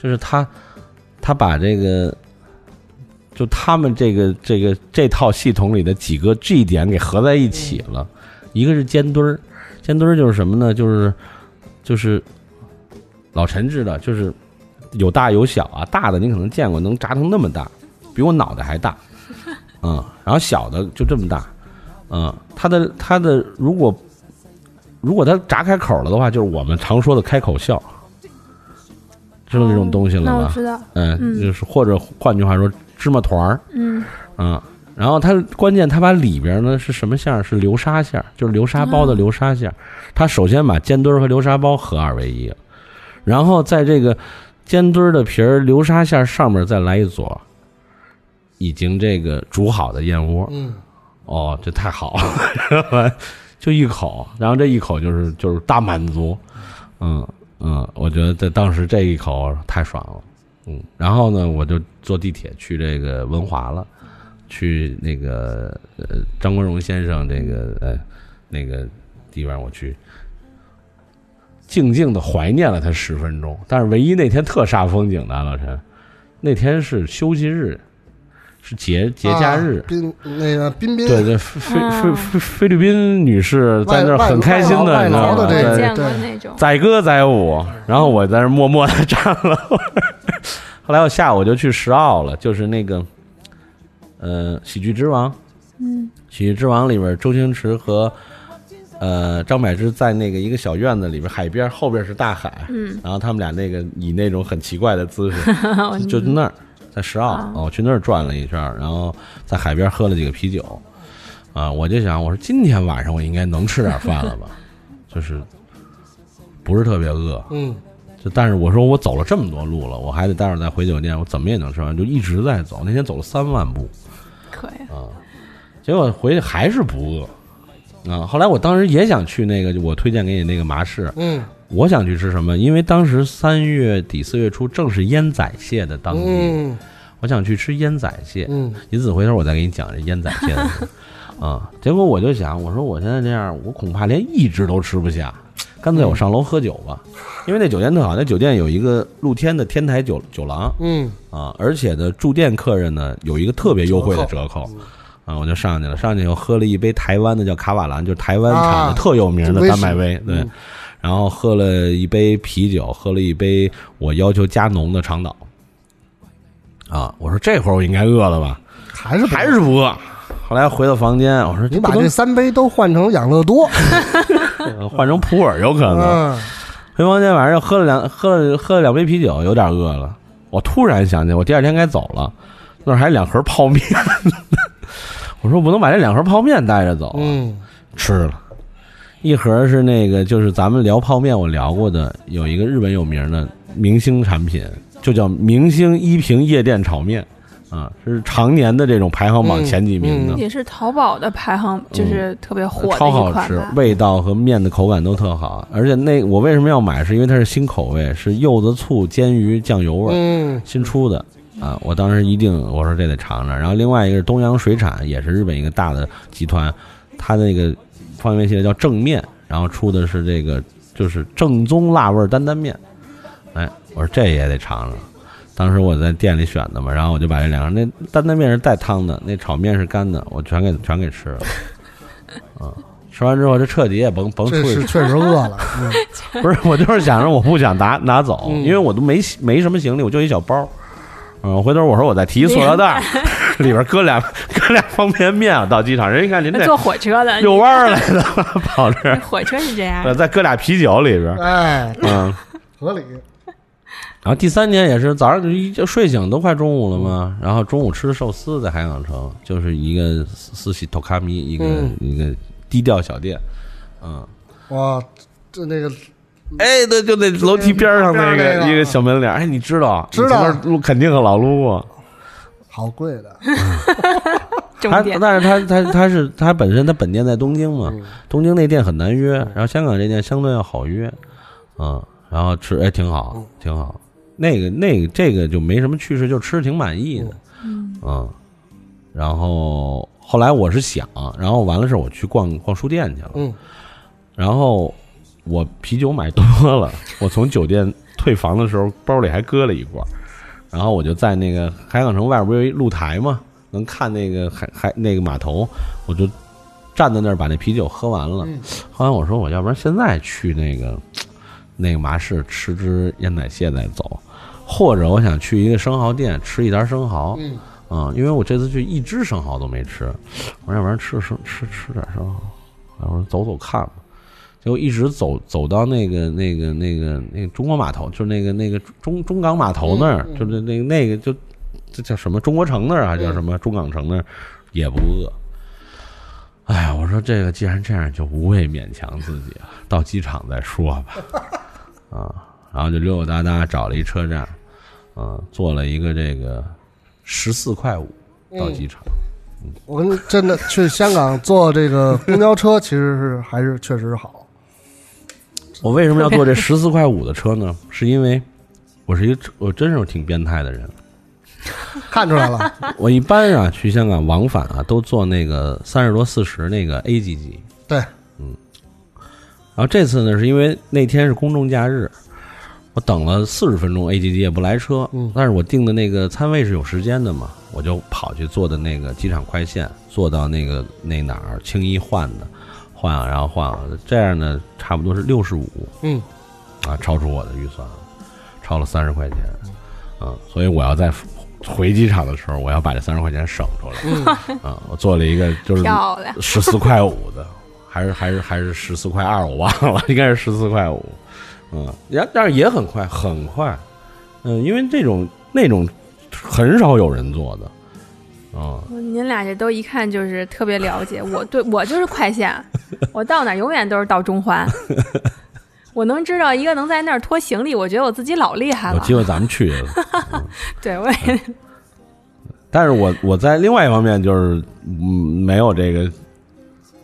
就是他，他把这个，就他们这个这个这套系统里的几个 G 点给合在一起了。一个是煎堆儿，煎堆儿就是什么呢？就是就是老陈知道，就是有大有小啊。大的你可能见过，能炸成那么大。比我脑袋还大，嗯，然后小的就这么大，嗯，它的它的如果如果它炸开口了的话，就是我们常说的开口笑，知道这种东西了吗？嗯，就是或者换句话说，芝麻团儿，嗯，嗯，然后它关键它把里边呢是什么馅儿？是流沙馅儿，就是流沙包的流沙馅儿。它首先把煎堆儿和流沙包合二为一，然后在这个煎堆儿的皮儿、流沙馅儿上面再来一撮。已经这个煮好的燕窝，嗯，哦，这太好了，就一口，然后这一口就是就是大满足，嗯嗯，我觉得在当时这一口太爽了，嗯，然后呢，我就坐地铁去这个文华了，去那个呃张国荣先生这个呃那个地方我去，静静的怀念了他十分钟，但是唯一那天特煞风景的老陈，那天是休息日。是节节假日，宾那个宾宾对对菲菲菲菲律宾女士在那很开心的，你知道吗？对，载歌载舞，然后我在那默默的站了。后来我下午就去石澳了，就是那个呃喜剧之王，嗯，喜剧之王里边，周星驰和呃张柏芝在那个一个小院子里边，海边后边是大海，嗯，然后他们俩那个以那种很奇怪的姿势，就那儿。在石澳，我去那儿转了一圈，然后在海边喝了几个啤酒，啊，我就想，我说今天晚上我应该能吃点饭了吧，就是不是特别饿，嗯，就但是我说我走了这么多路了，我还得待会儿再回酒店，我怎么也能吃完，就一直在走，那天走了三万步，可以啊，结果回去还是不饿，啊，后来我当时也想去那个我推荐给你那个麻市，嗯。我想去吃什么？因为当时三月底四月初正是烟仔蟹的当季，我想去吃烟仔蟹。嗯，银子回头我再给你讲这烟仔蟹的 啊。结果我就想，我说我现在这样，我恐怕连一只都吃不下，干脆我上楼喝酒吧。因为那酒店特好，那酒店有一个露天的天台酒酒廊。嗯啊，而且的住店客人呢有一个特别优惠的折扣啊，我就上去了。上去以后喝了一杯台湾的叫卡瓦兰，就是台湾产的特有名的丹麦威，对。然后喝了一杯啤酒，喝了一杯我要求加浓的长岛，啊，我说这会儿我应该饿了吧？还是还是不饿。后来回到房间，我说你把这三杯都换成养乐多，换成普洱有可能。嗯，回房间晚上又喝了两喝了喝了两杯啤酒，有点饿了。我突然想起，我第二天该走了，那儿还两盒泡面。我说我不能把这两盒泡面带着走啊，嗯吃了。一盒是那个，就是咱们聊泡面，我聊过的，有一个日本有名的明星产品，就叫明星一平夜店炒面，啊，是常年的这种排行榜嗯前几名的。也是淘宝的排行，就是特别火的超好吃，。味道和面的口感都特好，而且那我为什么要买？是因为它是新口味，是柚子醋煎鱼酱油味儿，嗯新出的啊！我当时一定我说这得尝尝。然后另外一个是东洋水产，也是日本一个大的集团，它那个方便面系列叫正面，然后出的是这个就是正宗辣味儿担担面。哎，我说这也得尝尝。当时我在店里选的嘛，然后我就把这两个那担担面是带汤的，那炒面是干的，我全给全给吃了。嗯，吃完之后这彻底也甭甭出去是确实饿了，嗯不是，我就是想着我不想拿拿走，嗯因为我都没没什么行李，我就一小包。嗯，回头我说我再提一塑料袋儿，里边搁俩搁俩方便面。我到机场，人一看您这坐火车的，遛弯儿来的，跑这儿，火车是这样呃，再搁俩啤酒里边。哎，嗯，合理，然后第三天也是早上就一就睡醒都快中午了嘛，然后中午吃的寿司在海港城，就是一个四喜托卡米，一个、嗯一个低调小店。嗯，哇，就那个哎，对，就那楼梯边上那个个一个小门脸儿，哎，你知道？知道你前面路肯定老路过。好贵的，他重点。但是他他他是他本身他本店在东京嘛，嗯东京那店很难约，然后香港这店相对要好约，嗯，然后吃哎挺好嗯挺好，那个那个这个就没什么趣事，就吃的挺满意的，嗯，然后后来我是想，然后完了事儿我去逛逛书店去了，嗯然后我啤酒买多了，我从酒店退房的时候包里还搁了一罐，然后我就在那个海港城外边不有一露台嘛？能看那个海海那个码头，我就站在那儿把那啤酒喝完了。嗯后来我说我要不然现在去那个那个麻市吃只烟奶蟹再走，或者我想去一个生蚝店吃一单生蚝。嗯啊、因为我这次去一只生蚝都没吃，我说要不然吃生吃吃点生蚝，我说走走看吧。结果一直走走到那个那个那个那个中国码头，就是那个那个中中港码头那儿，嗯嗯就是那个那个就这叫什么中国城那儿还叫什么中港城那儿，也不饿。哎呀，我说这个既然这样，就无谓勉强自己了，到机场再说吧。啊，然后就溜溜达达找了一车站，啊，坐了一个这个十四块五到机场。我跟真的去香港坐这个公交车，其实是还是确实好。我为什么要坐这 十四块五的车呢？是因为我是一个我真是挺变态的人。看出来了，我一般啊去香港往返啊都坐那个三十多四十那个 A 级机，对，嗯然后这次呢是因为那天是公众假日，我等了四十分钟 A 级机也不来车，嗯。但是我订的那个餐位是有时间的嘛，我就跑去坐的那个机场快线，坐到那个那哪儿青衣换的，换了然后换了，这样呢差不多是六十五，嗯。啊，超出我的预算了，超了三十块钱，嗯，所以我要在回机场的时候，我要把这三十块钱省出来，嗯，啊，我做了一个就是漂亮，十四块五的，还是还是还是十四块二，我忘了，应该是十四块五，嗯，然但是也很快，很快，嗯，因为这种那种很少有人做的，啊，您俩这都一看就是特别了解。我对我就是快线，我到哪儿永远都是到中环。我能知道一个能在那儿拖行李，我觉得我自己老厉害了有机。会咱们去。对，我也但是我我在另外一方面就是嗯没有这个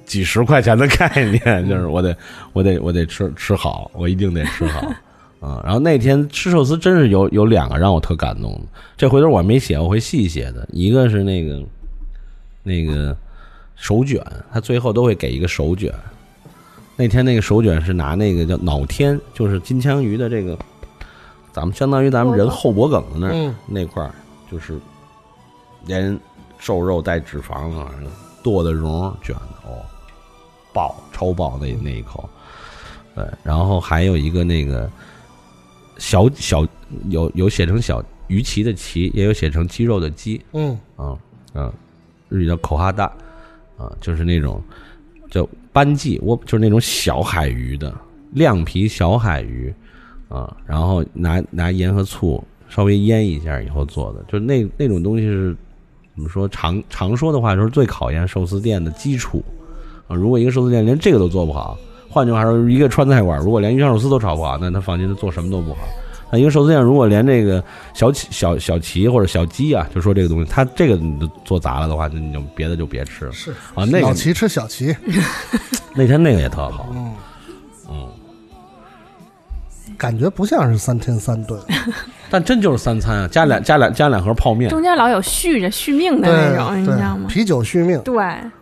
几十块钱的 概念，就是我得我得我得吃吃好，我一定得吃好啊。然后那天吃寿司真是有有两个让我特感动的，这回头我没写，我会细写的。一个是那个那个手卷，他最后都会给一个手卷。那天那个手卷是拿那个叫脑天，就是金枪鱼的这个，咱们相当于咱们人后脖梗子那儿、嗯那块儿，就是连瘦肉带脂肪啊，剁的蓉卷的哦，爆超爆那那一口，对，然后还有一个那个小小有有写成小鱼鳍的鳍，也有写成鸡肉的鸡，嗯。啊啊，日语叫口哈大，啊，就是那种叫斑鲫，我就是那种小海鱼的亮皮小海鱼，啊，然后拿拿盐和醋稍微腌一下以后做的，就那那种东西是怎么说？常常说的话就是最考验寿司店的基础啊。如果一个寿司店连这个都做不好，换句话说，一个川菜馆如果连鱼香肉丝都炒不好，那他放心，他做什么都不好。那一个寿司店如果连这个小旗小小旗或者小鸡啊，就说这个东西，他这个你都做砸了的话，那你就别的就别吃了是啊。那个老齐吃小齐，那天那个也特好，嗯嗯，感觉不像是三天三顿，但真就是三餐啊，加两加两加两盒泡面中间老有续着续命的那种，你知道，吗？啤酒续命，对，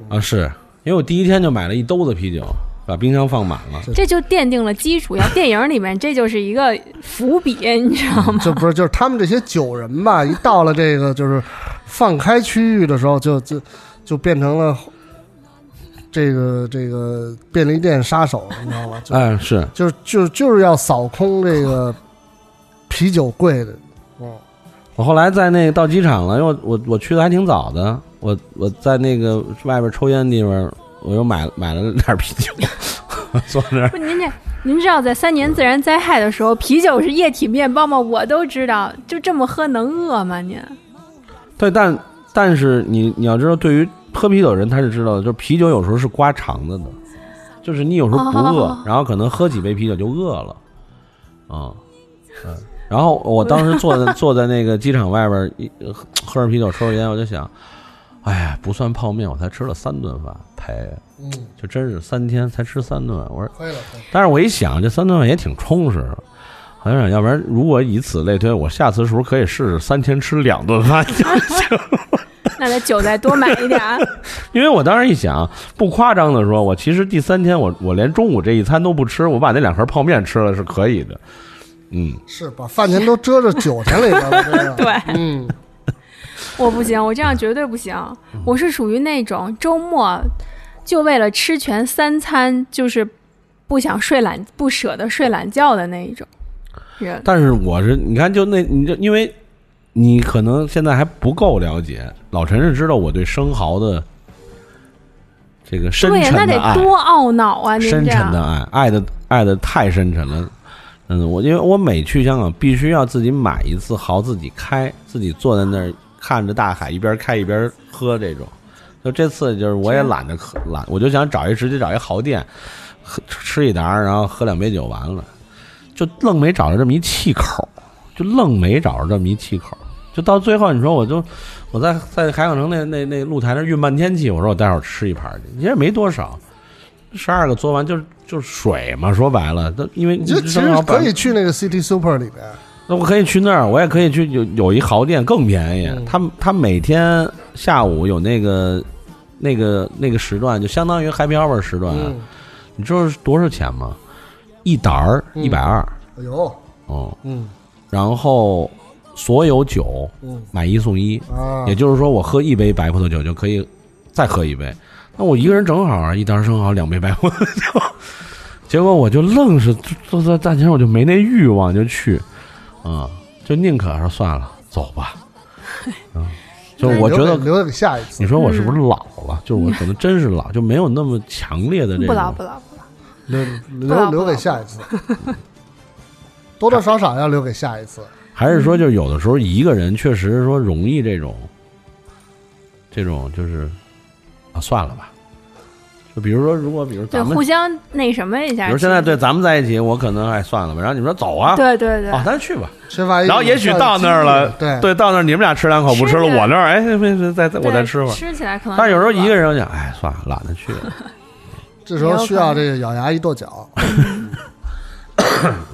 啊，是因为我第一天就买了一兜子啤酒，把冰箱放满了。这就奠定了基础。要电影里面，这就是一个伏笔，你知道吗？这不是就是他们这些酒人吧？一到了这个就是放开区域的时候，就就就变成了这个这个便利店杀手，你知道吗？就哎，是就是就就是要扫空这个啤酒柜的，哦，我后来在那个到机场了，因为我我我去的还挺早的，我我在那个外边抽烟的地方，我又买买了点啤酒，坐那儿。不，您这您知道在三年自然灾害的时候，啤酒是液体面包吗？我都知道，就这么喝能饿吗？您 对，但但是你你要知道，对于喝啤酒的人他是知道的，就是啤酒有时候是刮肠子的，就是你有时候不饿，哦 然后可能喝几杯啤酒就饿了，啊、嗯，然后我当时坐在坐在那个机场外边，一喝喝着啤酒抽着烟，我就想，哎呀，不算泡面，我才吃了三顿饭，赔，嗯，就真是三天才吃三顿饭，我说。亏了，亏了但是我一想，这三顿饭也挺充实的。好像要不然，如果以此类推，我下次是不是可以试试三天吃两顿饭？那得酒再多买一点儿。因为我当时一想，不夸张的说，我其实第三天我我连中午这一餐都不吃，我把那两盒泡面吃了是可以的。嗯，是把饭钱都遮着酒钱里边了，对，嗯，我不行，我这样绝对不行。我是属于那种周末就为了吃全三餐，就是不想睡懒、不舍得睡懒觉的那一种人。但是我是你看，就那你就因为你可能现在还不够了解，老陈是知道我对生蚝的这个深对呀，那得沉的爱。多懊恼啊！您深沉的爱，爱的爱的太深沉了。嗯，我因为我每去香港，必须要自己买一次蚝，自己开，自己坐在那儿看着大海，一边开一边喝这种。就这次就是我也懒得喝，懒，我就想找一直接找一好店，喝吃一打，然后喝两杯酒完了，就愣没找着这么一气口，就愣没找着这么一气口。就到最后，你说我就我在在海港城那那那露台那运半天气，我说我待会儿吃一盘去，其实没多少，十二个做完就是就是水嘛，说白了，都因为你就其实可以去那个 City Super 里边，那我可以去那儿，我也可以去有有一豪店更便宜，嗯。他他每天下午有那个那个那个时段，就相当于 Happy Hour 时段，嗯，你知道是多少钱吗？一沓儿嗯。一百二，哎呦，哦，嗯。然后所有酒嗯。买一送一，啊，也就是说我喝一杯白葡萄酒就可以再喝一杯，那我一个人正好啊，一袋生蚝，两杯白葡萄酒。结果我就愣是坐在大前，我就没那欲望就去，啊、就宁可说算了，走吧。啊，就我觉得留给下一次你，说我是不是老了？就是我可能真是老，就没有那么强烈的这不老种不老不老。留不老留留给下一次，多多少少要留给下一次。还是说，就有的时候一个人确实说容易这种，这种就是啊，算了吧。就比如说，如果比如对，咱们，互相那什么一下。比如现在对咱们在一起，我可能哎算了吧。然后你说走啊，对对对，啊，咱去吧。吃饭然后也许到那儿了，对对，到那儿你们俩吃两口不吃了，吃我那儿哎，没没再再我再吃会儿。吃起来可能。但是有时候一个人，我想，哎，算了，懒得去了。这时候需要这个咬牙一跺脚，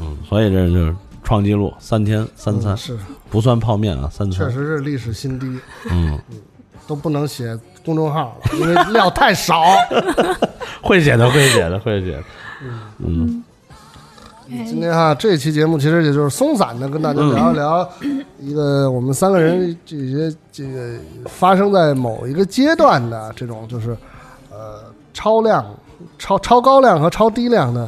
嗯，所以这就是创纪录，三天三餐嗯，是不算泡面啊，三餐。确实是历史新低，嗯，都不能写公众号了，因为料太少。会写的，会写的，会写的。嗯，嗯今天哈这期节目其实也就是松散的跟大家聊一聊一个我们三个人这些这个发生在某一个阶段的这种就是呃超量、超超高量和超低量的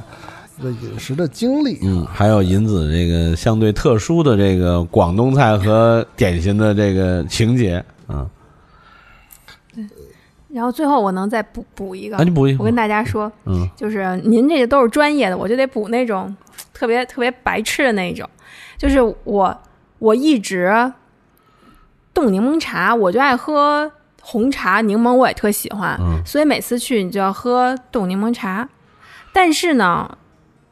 这个饮食的经历。嗯，还有银子这个相对特殊的这个广东菜和点心的这个情节啊，然后最后我能再补补一个啊，，你补一我跟大家说，嗯就是您这个都是专业的，我就得补那种特别特别白痴的那一种。就是我我一直冻柠檬茶，我就爱喝红茶、柠檬，我也特喜欢，嗯所以每次去你就要喝冻柠檬茶。但是呢，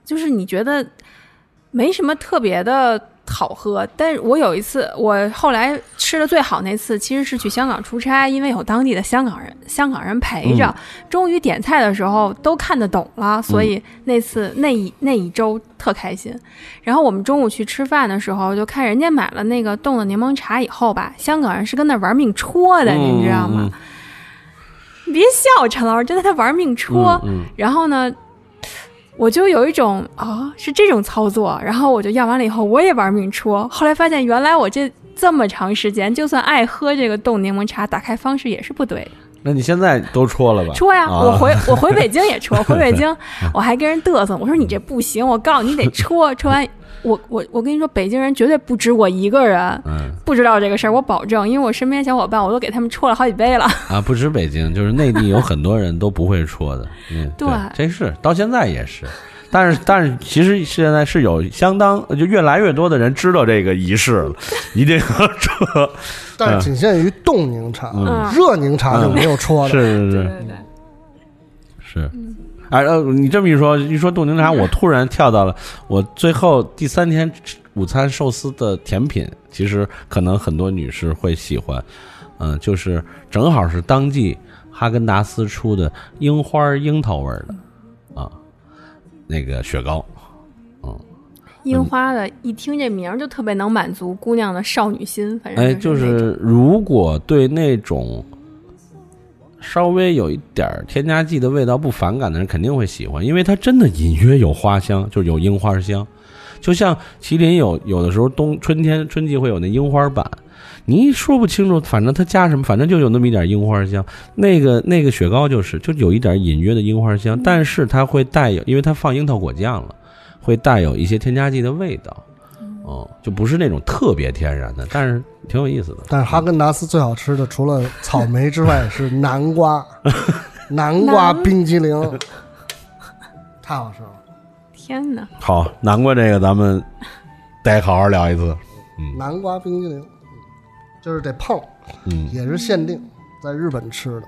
就是你觉得没什么特别的好喝。但是我有一次，我后来吃的最好那次，其实是去香港出差，因为有当地的香港人，香港人陪着，终于点菜的时候都看得懂了，所以那次那一那一周特开心。然后我们中午去吃饭的时候，就看人家买了那个冻的柠檬茶以后吧，香港人是跟那玩命戳的，你知道吗？你别笑，陈老师，真的他玩命戳。嗯然后呢，我就有一种啊、是这种操作，然后我就要完了以后，我也玩命戳。后来发现，原来我这这么长时间，就算爱喝这个冻柠檬茶，打开方式也是不对。那你现在都戳了吧？戳呀，啊我回我回北京也戳，回北京我还跟人嘚瑟，我说你这不行，我告诉你得戳，戳完。我我我跟你说，北京人绝对不止我一个人嗯不知道这个事儿，我保证，因为我身边小伙伴我都给他们戳了好几杯了。啊，不止北京，就是内地有很多人都不会戳的。嗯，对这是到现在也是。但是，但是，其实现在是有相当，就越来越多的人知道这个仪式了，一定要戳。但是仅限于冻柠茶，嗯热柠茶就没有戳的。是是是对对，是。哎呃，你这么一说，一说冻柠茶，我突然跳到了我最后第三天午餐寿司的甜品，其实可能很多女士会喜欢，嗯、就是正好是当季哈根达斯出的樱花樱桃味儿的啊，那个雪糕，嗯樱花的，一听这名儿就特别能满足姑娘的少女心，反正哎，就是如果对那种稍微有一点儿添加剂的味道不反感的人，肯定会喜欢，因为它真的隐约有花香，就是有樱花香。就像麒麟有有的时候冬春天春季会有那樱花版，你说不清楚，反正它加什么，反正就有那么一点樱花香。那个那个雪糕就是就有一点隐约的樱花香，但是它会带有，因为它放樱桃果酱了，会带有一些添加剂的味道。哦，就不是那种特别天然的，但是挺有意思的。但是哈根达斯最好吃的除了草莓之外是南瓜，南瓜冰激凌，太好吃了。天哪！好，南瓜这个咱们得好好聊一次。嗯南瓜冰激凌，就是得碰，嗯，也是限定，在日本吃的，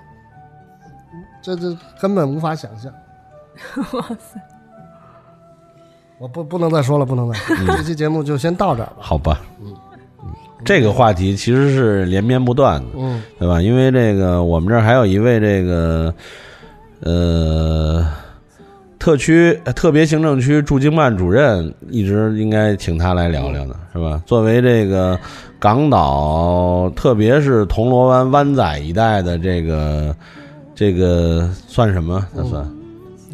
这这根本无法想象。哇塞！我不不能再说了，不能再说了，这期节目就先到这儿吧。好吧。嗯，这个话题其实是连绵不断的，嗯，对吧？因为这个我们这儿还有一位这个呃特区特别行政区驻京办主任，一直应该请他来聊聊的，是吧？作为这个港岛，特别是铜锣湾湾仔一带的这个这个算什么？他算。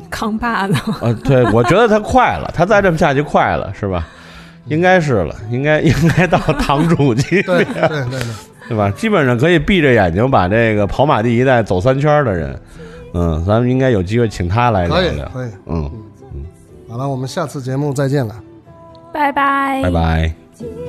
扛把子，呃，对，我觉得他快了，他再这么下去快了，是吧？应该是了，应该 应该到堂主级 对别，对对对，对吧？基本上可以闭着眼睛把这个跑马地一带走三圈的人，嗯，咱们应该有机会请他来聊可以聊，可以。嗯，好了，我们下次节目再见了。拜拜，拜拜。